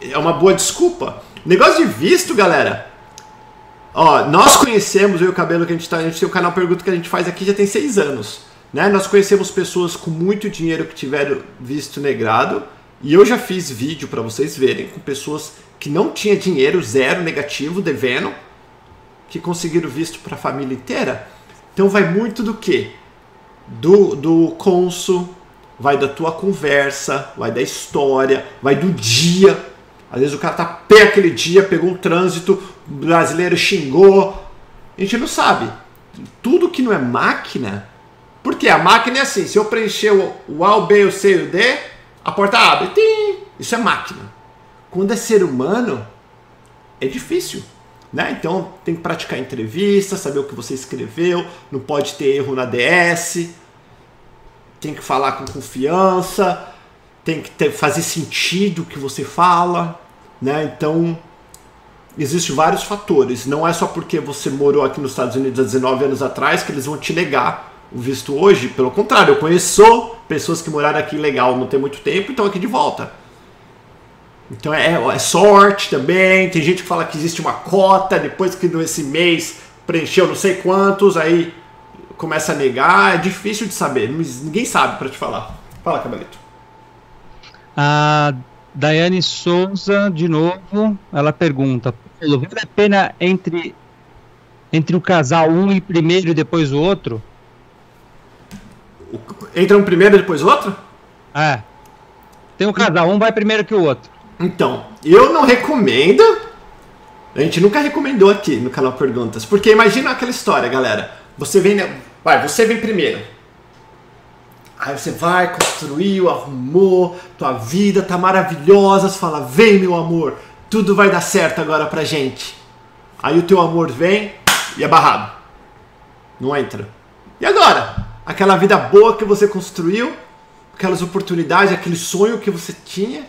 É uma boa desculpa. Negócio de visto, galera. Ó, nós conhecemos eu e o cabelo que a gente tá, a gente tem o canal Pergunta que a gente faz aqui já tem seis anos, né? Nós conhecemos pessoas com muito dinheiro que tiveram visto negrado e eu já fiz vídeo para vocês verem com pessoas que não tinha dinheiro, zero negativo, devendo, que conseguiram visto para a família inteira. Então vai muito do que? Do, do cônsul, vai da tua conversa, vai da história, vai do dia. Às vezes o cara tá pé aquele dia, pegou um trânsito, o brasileiro xingou. A gente não sabe. Tudo que não é máquina. Porque a máquina é assim: se eu preencher o A, o B, o C e o D, a porta abre. Tim! Isso é máquina. Quando é ser humano, é difícil. Né? Então tem que praticar entrevista, saber o que você escreveu, não pode ter erro na DS, tem que falar com confiança, tem que ter, fazer sentido o que você fala. Né? Então existem vários fatores. Não é só porque você morou aqui nos Estados Unidos há 19 anos atrás que eles vão te negar o visto hoje. Pelo contrário, eu conheço pessoas que moraram aqui legal não tem muito tempo e estão aqui de volta. Então é, é, sorte também. Tem gente que fala que existe uma cota, depois que nesse mês preencheu não sei quantos, aí começa a negar. É difícil de saber, ninguém sabe para te falar. Fala, Cabelito. A Daiane Souza, de novo, ela pergunta: vale a pena entre, entre o casal um e primeiro e depois o outro? Entra um primeiro e depois outro? É. Tem um casal, um vai primeiro que o outro. Então, eu não recomendo. A gente nunca recomendou aqui no canal Perguntas. Porque imagina aquela história, galera. Você vem. Vai, você vem primeiro. Aí você vai, construiu, arrumou, tua vida tá maravilhosa. Você fala, vem meu amor, tudo vai dar certo agora pra gente. Aí o teu amor vem e é barrado. Não entra. E agora? aquela vida boa que você construiu, aquelas oportunidades, aquele sonho que você tinha.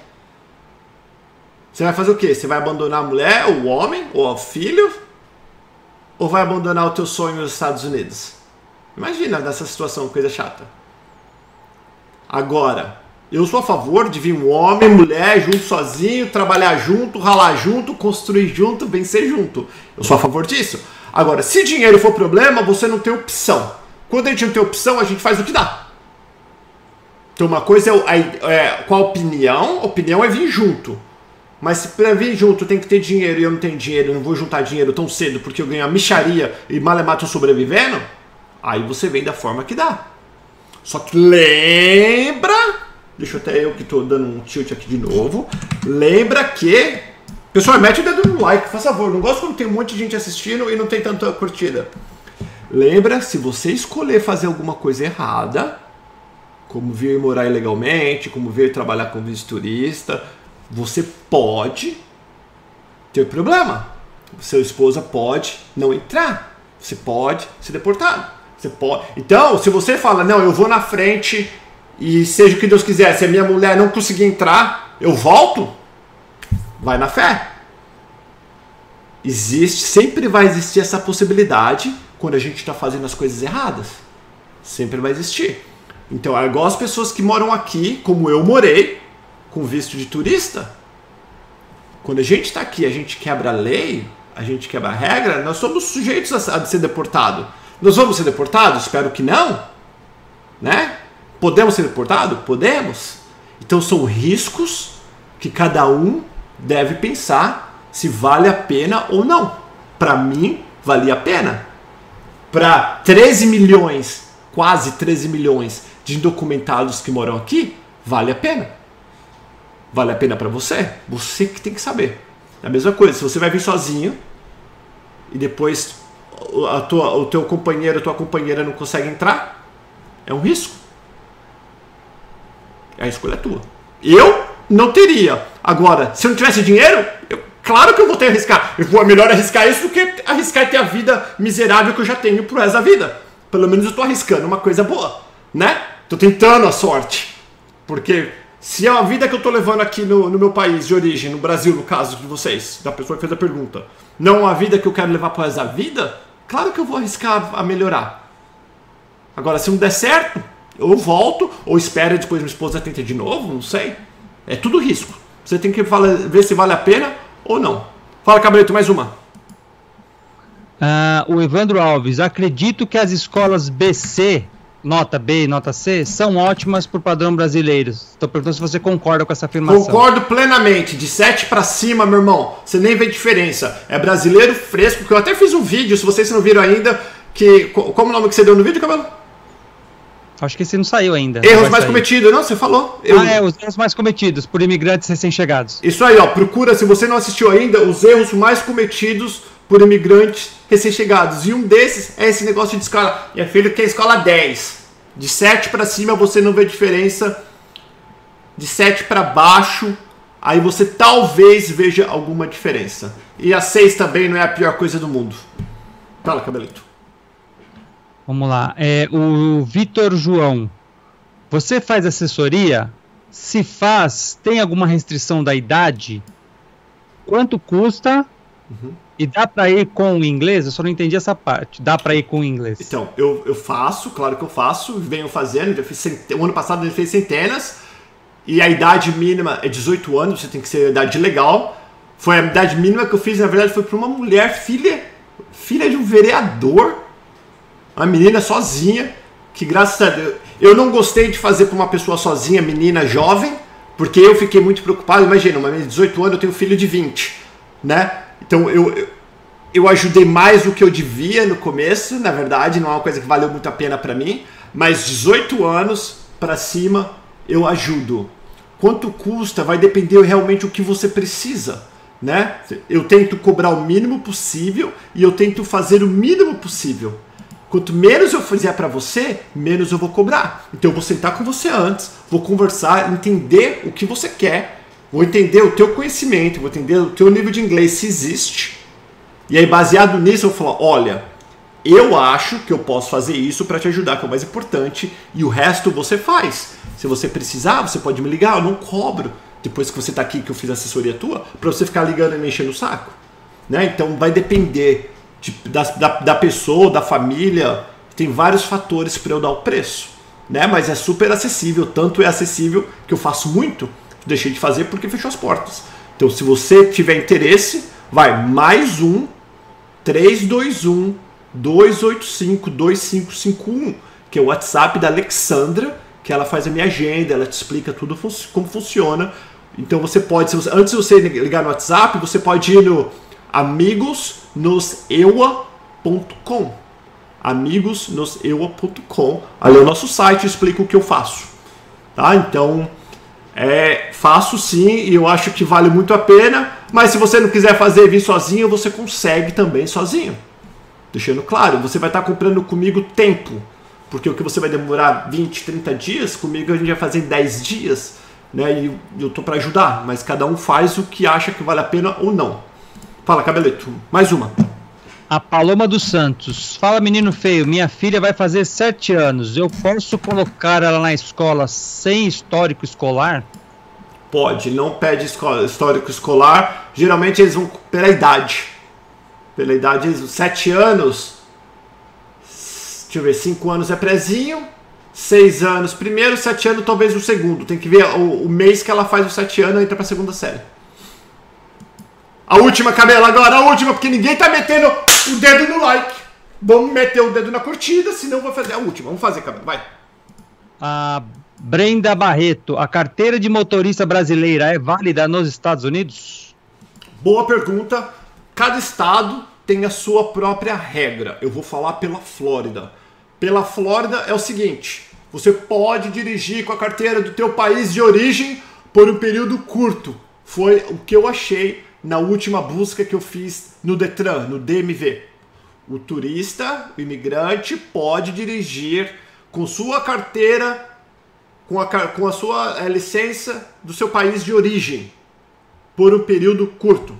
Você vai fazer o quê? Você vai abandonar a mulher, o homem, ou o filho? Ou vai abandonar o teu sonho nos Estados Unidos? Imagina nessa situação, coisa chata. Agora, eu sou a favor de vir um homem, mulher, junto sozinho, trabalhar junto, ralar junto, construir junto, vencer junto. Eu sou a favor disso. Agora, se dinheiro for problema, você não tem opção. Quando a gente não tem opção, a gente faz o que dá. Então uma coisa é, é com a opinião, opinião é vir junto. Mas se pra vir junto tem que ter dinheiro e eu não tenho dinheiro, não vou juntar dinheiro tão cedo porque eu ganho a micharia e malemato sobrevivendo, aí você vem da forma que dá. Só que lembra, deixa até eu que tô dando um tilt aqui de novo, lembra que, pessoal, mete o dedo no like, por favor, não gosto quando tem um monte de gente assistindo e não tem tanta curtida. Lembra, se você escolher fazer alguma coisa errada, como vir morar ilegalmente, como vir trabalhar como turista, você pode ter problema. Seu esposa pode não entrar. Você pode ser deportado. Você pode. Então, se você fala, não, eu vou na frente e seja o que Deus quiser, se a minha mulher não conseguir entrar, eu volto, vai na fé. Existe, sempre vai existir essa possibilidade quando a gente está fazendo as coisas erradas. Sempre vai existir. Então, é igual as pessoas que moram aqui, como eu morei, com visto de turista. Quando a gente está aqui a gente quebra a lei, a gente quebra a regra, nós somos sujeitos a, a ser deportado. Nós vamos ser deportados? Espero que não. Né? Podemos ser deportados? Podemos. Então são riscos que cada um deve pensar se vale a pena ou não. Para mim, valia a pena. Para 13 milhões, quase 13 milhões de indocumentados que moram aqui, vale a pena. Vale a pena para você? Você que tem que saber. É a mesma coisa, se você vai vir sozinho e depois a tua, o teu companheiro, a tua companheira não consegue entrar, é um risco. A escolha é tua. Eu não teria. Agora, se eu não tivesse dinheiro, eu, claro que eu vou ter que arriscar. Eu vou melhor arriscar isso do que arriscar ter a vida miserável que eu já tenho pro resto da vida. Pelo menos eu tô arriscando uma coisa boa, né? Tô tentando a sorte. Porque se é a vida que eu tô levando aqui no, no meu país de origem, no Brasil, no caso de vocês, da pessoa que fez a pergunta, não a vida que eu quero levar pro resto da vida, claro que eu vou arriscar a melhorar. Agora, se não der certo, eu volto, ou espero depois minha esposa tenta de novo, não sei. É tudo risco. Você tem que ver se vale a pena ou não. Fala, Cabreto, mais uma. Uh, o Evandro Alves, acredito que as escolas BC, nota B e nota C, são ótimas por padrão brasileiro. Estou perguntando se você concorda com essa afirmação. Concordo plenamente. De 7 para cima, meu irmão, você nem vê diferença. É brasileiro fresco, que eu até fiz um vídeo, se vocês não viram ainda, que. Como o nome que você deu no vídeo, Cabelo? Acho que esse não saiu ainda. Erros mais sair. cometidos, não? Você falou. Eu... Ah, é, os erros mais cometidos por imigrantes recém-chegados. Isso aí, ó. Procura, se você não assistiu ainda, os erros mais cometidos por imigrantes recém-chegados. E um desses é esse negócio de escola. Minha filha quer escola 10. De 7 para cima você não vê diferença. De 7 para baixo, aí você talvez veja alguma diferença. E a 6 também não é a pior coisa do mundo. Fala, cabelito. Vamos lá. É, o Vitor João. Você faz assessoria? Se faz, tem alguma restrição da idade? Quanto custa? Uhum. E dá para ir com o inglês? Eu só não entendi essa parte. Dá para ir com o inglês? Então, eu, eu faço, claro que eu faço, venho fazendo. O ano passado eu fiz centenas. E a idade mínima é 18 anos, você tem que ser idade legal. Foi a idade mínima que eu fiz, na verdade, foi para uma mulher, filha, filha de um vereador uma menina sozinha, que graças a Deus. Eu não gostei de fazer para uma pessoa sozinha, menina jovem, porque eu fiquei muito preocupado. Imagina, uma menina de 18 anos, eu tenho um filho de 20, né? Então eu, eu ajudei mais do que eu devia no começo, na verdade, não é uma coisa que valeu muito a pena para mim, mas 18 anos para cima eu ajudo. Quanto custa vai depender realmente o que você precisa, né? Eu tento cobrar o mínimo possível e eu tento fazer o mínimo possível. Quanto menos eu fizer para você, menos eu vou cobrar. Então eu vou sentar com você antes, vou conversar, entender o que você quer, vou entender o teu conhecimento, vou entender o teu nível de inglês se existe. E aí baseado nisso eu vou falar, olha, eu acho que eu posso fazer isso para te ajudar, que é o mais importante, e o resto você faz. Se você precisar, você pode me ligar, eu não cobro. Depois que você está aqui, que eu fiz assessoria tua, para você ficar ligando e me enchendo o saco. Né? Então vai depender de, da, da, da pessoa, da família. Tem vários fatores para eu dar o preço. Né? Mas é super acessível. Tanto é acessível que eu faço muito. Deixei de fazer porque fechou as portas. Então, se você tiver interesse, vai mais um 321 285 2551, que é o WhatsApp da Alexandra, que ela faz a minha agenda, ela te explica tudo como funciona. Então você pode, antes de você ligar no WhatsApp, você pode ir no amigosnoseua.com. Amigosnoseua.com. Ali é o nosso site, eu explico o que eu faço. Tá? Então, é, faço sim e eu acho que vale muito a pena. Mas se você não quiser fazer vir sozinho, você consegue também sozinho. Deixando claro, você vai estar comprando comigo tempo. Porque o que você vai demorar 20, 30 dias, comigo a gente vai fazer em 10 dias. Né? E eu tô para ajudar, mas cada um faz o que acha que vale a pena ou não. Fala, cabeleto. Mais uma. A Paloma dos Santos. Fala, menino feio. Minha filha vai fazer sete anos. Eu posso colocar ela na escola sem histórico escolar? Pode. Não pede histórico escolar. Geralmente eles vão pela idade. Pela idade, eles, sete anos. Deixa eu ver. Cinco anos é prezinho. Seis anos primeiro, sete anos talvez o segundo. Tem que ver o, o mês que ela faz os sete anos entra para segunda série. A última, Camila, agora a última, porque ninguém tá metendo o dedo no like. Vamos meter o dedo na curtida, senão vou fazer a última. Vamos fazer, Camila, vai. A Brenda Barreto, a carteira de motorista brasileira é válida nos Estados Unidos? Boa pergunta. Cada estado tem a sua própria regra. Eu vou falar pela Flórida. Pela Flórida é o seguinte: você pode dirigir com a carteira do teu país de origem por um período curto. Foi o que eu achei na última busca que eu fiz no Detran, no DMV. O turista, o imigrante, pode dirigir com sua carteira, com a, com a sua é, licença do seu país de origem, por um período curto.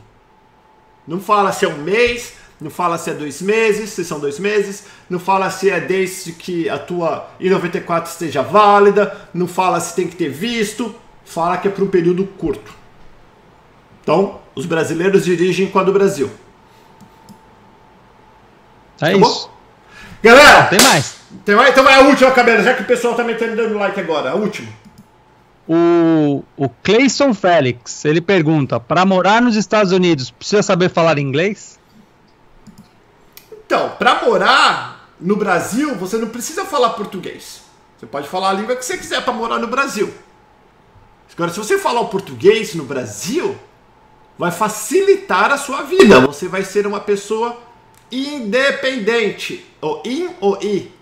Não fala se é um mês, não fala se é dois meses, se são dois meses, não fala se é desde que a tua I-94 esteja válida, não fala se tem que ter visto, fala que é por um período curto. Então, os brasileiros dirigem com a do Brasil. É tá isso. Bom? Galera! Tem mais. Tem mais? Então vai a última, cabelo, já que o pessoal tá metendo dando like agora. A última. O, o Clayson Félix, ele pergunta: para morar nos Estados Unidos, precisa saber falar inglês? Então, para morar no Brasil, você não precisa falar português. Você pode falar a língua que você quiser para morar no Brasil. Agora, se você falar o português no Brasil, vai facilitar a sua vida. Você vai ser uma pessoa independente. Ou in ou i?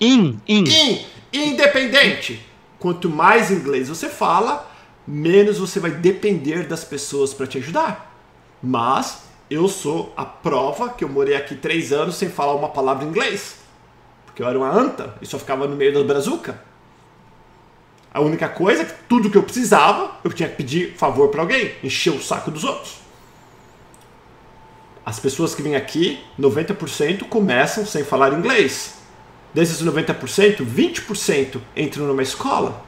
In, in. In, independente. Quanto mais inglês você fala, menos você vai depender das pessoas para te ajudar. Mas eu sou a prova que eu morei aqui três anos sem falar uma palavra em inglês. Porque eu era uma anta e só ficava no meio da brazuca. A única coisa é que tudo que eu precisava, eu tinha que pedir favor para alguém, encher o saco dos outros. As pessoas que vêm aqui, 90% começam sem falar inglês. Desses 90%, 20% entram numa escola.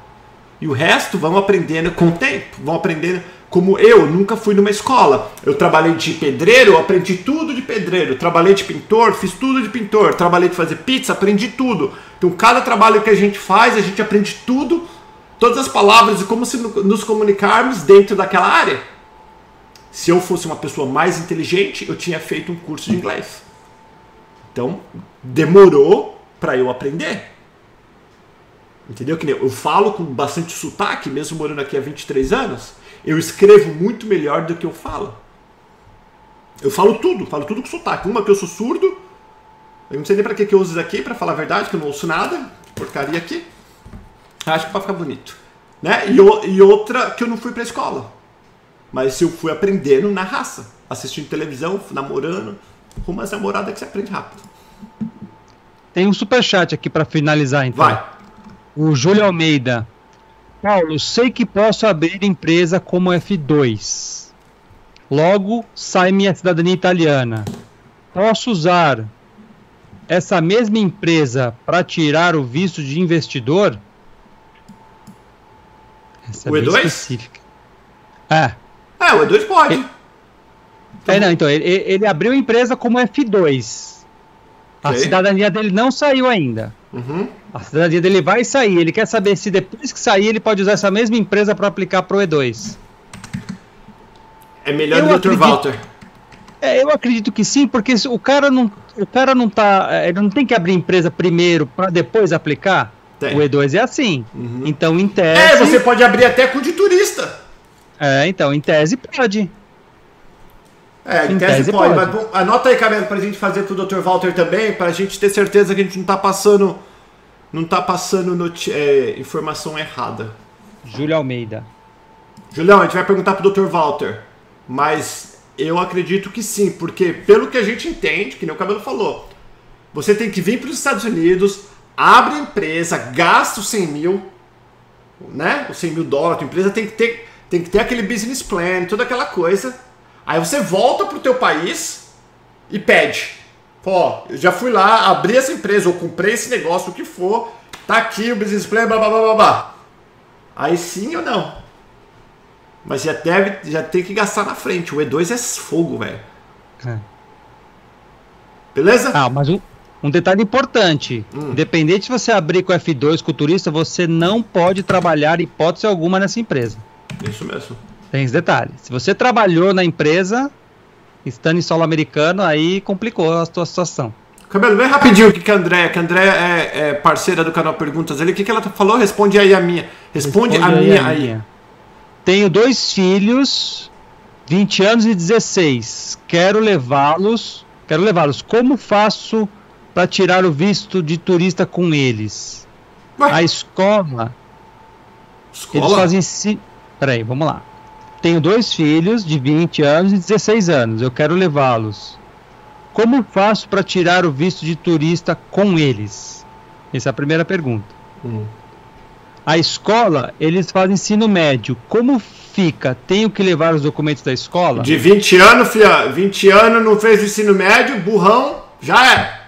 E o resto vão aprendendo com o tempo, vão aprendendo como eu, nunca fui numa escola. Eu trabalhei de pedreiro, aprendi tudo de pedreiro. Trabalhei de pintor, fiz tudo de pintor. Trabalhei de fazer pizza, aprendi tudo. Então, cada trabalho que a gente faz, a gente aprende tudo todas as palavras e como se nos comunicarmos dentro daquela área. Se eu fosse uma pessoa mais inteligente, eu tinha feito um curso de inglês. Então, demorou para eu aprender. Entendeu? Que eu falo com bastante sotaque, mesmo morando aqui há 23 anos. Eu escrevo muito melhor do que eu falo. Eu falo tudo, falo tudo com sotaque. Uma que eu sou surdo. Eu não sei nem para que, que eu uso isso aqui, para falar a verdade, que eu não ouço nada. Porcaria aqui. Acho que vai ficar bonito. Né? E, e outra que eu não fui pra escola. Mas eu fui aprendendo na raça. Assistindo televisão, namorando. Com umas namoradas que você aprende rápido. Tem um super chat aqui para finalizar então. Vai. O Júlio Almeida. Paulo, sei que posso abrir empresa como F2. Logo sai minha cidadania italiana. Posso usar essa mesma empresa para tirar o visto de investidor? Essa é o E2? Específica. É. É, o E2 pode. Ele... Então, é, não, então, ele, ele abriu a empresa como F2. A okay. cidadania dele não saiu ainda. Uhum. A cidadania dele vai sair. Ele quer saber se depois que sair ele pode usar essa mesma empresa para aplicar pro E2. É melhor do que o Dr. Walter. É, eu acredito que sim, porque o cara não, o cara não tá, é, ele não tem que abrir empresa primeiro para depois aplicar. Tem. O E2 é assim. Uhum. Então, em tese. É, você pode abrir até com de turista. É, então, em tese pode. É, em, em tese, tese, pode. pode. Mas anota aí, Camelo, pra gente fazer pro Dr. Walter também, pra gente ter certeza que a gente não tá passando. Não tá passando é, informação errada. Júlio Almeida. Julião, a gente vai perguntar pro Dr. Walter. Mas eu acredito que sim, porque pelo que a gente entende, que nem o Cabelo falou, você tem que vir para os Estados Unidos, abre a empresa, gasta os 100 mil, né? Os 100 mil dólares, a empresa tem que ter, tem que ter aquele business plan, toda aquela coisa. Aí você volta pro teu país e pede. Pô, eu já fui lá, abri essa empresa, ou comprei esse negócio, o que for, tá aqui o business plan, blá blá blá blá blá. Aí sim ou não? Mas já deve, já tem que gastar na frente. O E2 é fogo, velho. É. Beleza? Ah, mas o, um detalhe importante: hum. independente se você abrir com F2 com o turista, você não pode trabalhar hipótese alguma nessa empresa. Isso mesmo. Tem esse detalhe. Se você trabalhou na empresa, estando em solo americano, aí complicou a sua situação. Cabelo, vem rapidinho o que, que a André, que a André é, é, parceira do canal Perguntas ali. O que, que ela falou? Responde aí a minha. Responde, Responde a minha aí. Minha. Tenho dois filhos, 20 anos e 16. Quero levá-los. Quero levá-los. Como faço para tirar o visto de turista com eles? A escola. Escola? Eles fazem. Si... Peraí, vamos lá. Tenho dois filhos de 20 anos e 16 anos. Eu quero levá-los. Como faço para tirar o visto de turista com eles? Essa é a primeira pergunta. Hum. A escola, eles fazem ensino médio. Como fica? Tenho que levar os documentos da escola? De 20 anos, filha. 20 anos, não fez o ensino médio, burrão, já é.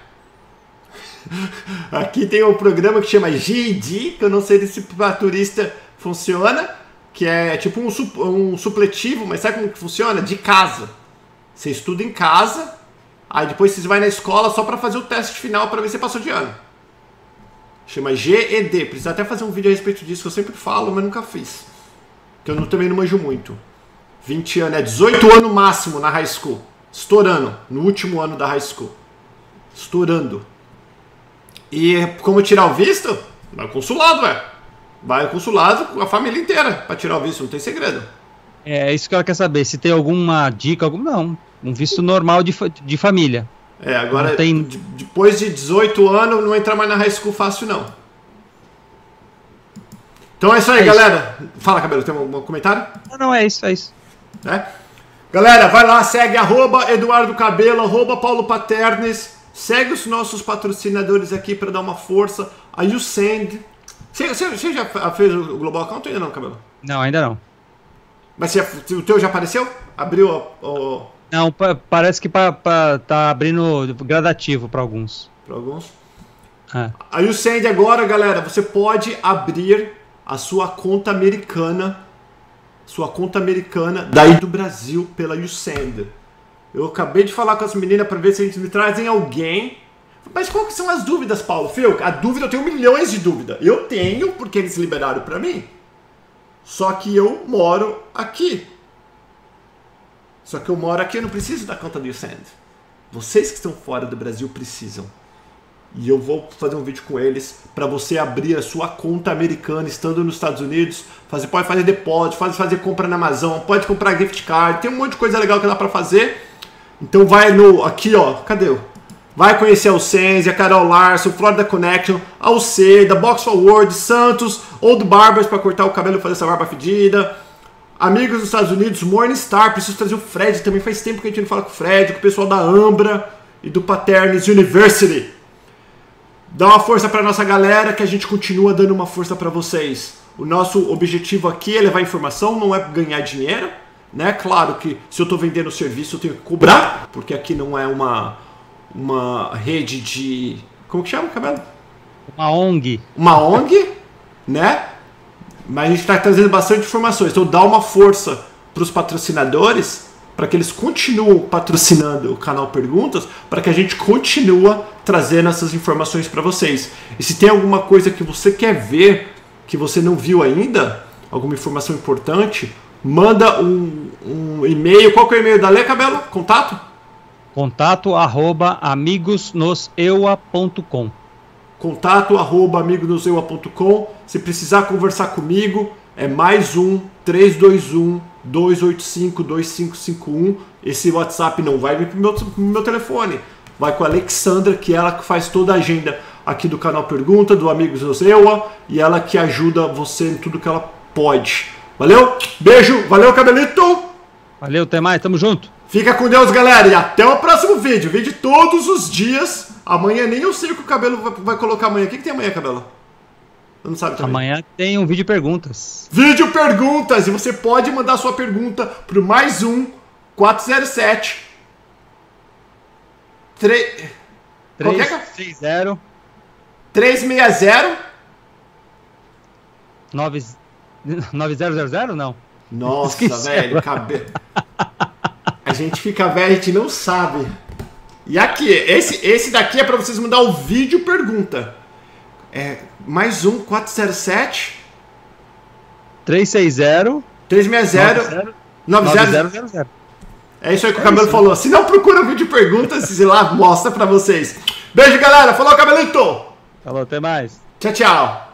Aqui tem um programa que chama GED, que eu não sei se para turista funciona, que é tipo um, um supletivo, mas sabe como que funciona? De casa. Você estuda em casa, Aí depois você vai na escola só para fazer o teste final para ver se passou de ano. Chama GED. Precisa até fazer um vídeo a respeito disso que eu sempre falo, mas nunca fiz. Que eu não, também não manjo muito. 20 anos, é 18 anos máximo na high school. Estourando. No último ano da high school. Estourando. E como tirar o visto? Vai ao consulado, é. Vai ao consulado com a família inteira para tirar o visto, não tem segredo. É isso que ela quer saber. Se tem alguma dica, algum. Não. Um visto normal de, de família. É, agora tem... depois de 18 anos não entra mais na high school fácil não. Então é isso aí, é galera. Isso. Fala, Cabelo, tem um, um comentário? Não, não, é isso, é isso. É? Galera, vai lá, segue arroba Eduardo Cabelo, arroba Paulo Paternes. Segue os nossos patrocinadores aqui para dar uma força. A YouSend. Você, você, já fez o Global Account ou ainda não, Cabelo? Não, ainda não. Mas você, o teu já apareceu? Abriu o, o não, parece que pra, pra, tá abrindo gradativo para alguns. Para alguns? É. Aí o Send agora, galera, você pode abrir a sua conta americana, sua conta americana daí do Brasil pela YouSend. Eu acabei de falar com as meninas para ver se eles me trazem alguém. Mas que são as dúvidas, Paulo? Fio, a dúvida, eu tenho milhões de dúvidas. Eu tenho, porque eles liberaram para mim. Só que eu moro aqui. Só que eu moro aqui, eu não preciso da conta do YouSend. Vocês que estão fora do Brasil precisam. E eu vou fazer um vídeo com eles para você abrir a sua conta americana estando nos Estados Unidos. Fazer, pode fazer depósito, pode fazer compra na Amazon, pode comprar gift card, tem um monte de coisa legal que dá para fazer. Então vai no aqui ó, cadê? Vai conhecer a Sense, a Carol Larson, Florida Connection, a UC, da Box Forward, Santos, Old Barbers para cortar o cabelo e fazer essa barba fedida. Amigos dos Estados Unidos, Morningstar, preciso trazer o Fred também. Faz tempo que a gente não fala com o Fred, com o pessoal da Ambra e do Paternis University. Dá uma força para nossa galera que a gente continua dando uma força para vocês. O nosso objetivo aqui é levar informação, não é ganhar dinheiro, né? Claro que se eu estou vendendo serviço eu tenho que cobrar, porque aqui não é uma uma rede de como que chama, cabelo? Uma ONG. Uma ONG, né? Mas a gente está trazendo bastante informações. Então dá uma força para os patrocinadores para que eles continuem patrocinando o canal Perguntas, para que a gente continue trazendo essas informações para vocês. E se tem alguma coisa que você quer ver, que você não viu ainda, alguma informação importante, manda um, um e-mail. Qual que é o e-mail da Lê Cabelo? Contato? Contato arroba amigosnoseua.com contato arroba amigonoseua.com. Se precisar conversar comigo, é mais um 321 285 2551. Esse WhatsApp não vai vir pro meu, pro meu telefone. Vai com a Alexandra, que é ela que faz toda a agenda aqui do canal Pergunta, do Amigos Noseua, e ela que ajuda você em tudo que ela pode. Valeu? Beijo, valeu, cabelito! Valeu, até mais, tamo junto. Fica com Deus, galera, e até o próximo vídeo. Vídeo todos os dias Amanhã nem eu sei o que o cabelo vai, colocar amanhã. O que, que tem amanhã, cabelo? Eu não sabe também. Amanhã tem um vídeo perguntas. Vídeo perguntas! E você pode mandar sua pergunta pro mais um 407 3 360 360 9000 não? Nossa, velho, cabelo. A gente fica velho, a gente não sabe. E aqui, esse, esse daqui é para vocês mandar o vídeo pergunta. É, mais um 407 360 360 9000. É isso aí que o Cabelo falou. Se não, procura o vídeo de perguntas e lá mostra pra vocês. Beijo, galera. Falou, Cabelito. Falou, até mais. Tchau, tchau.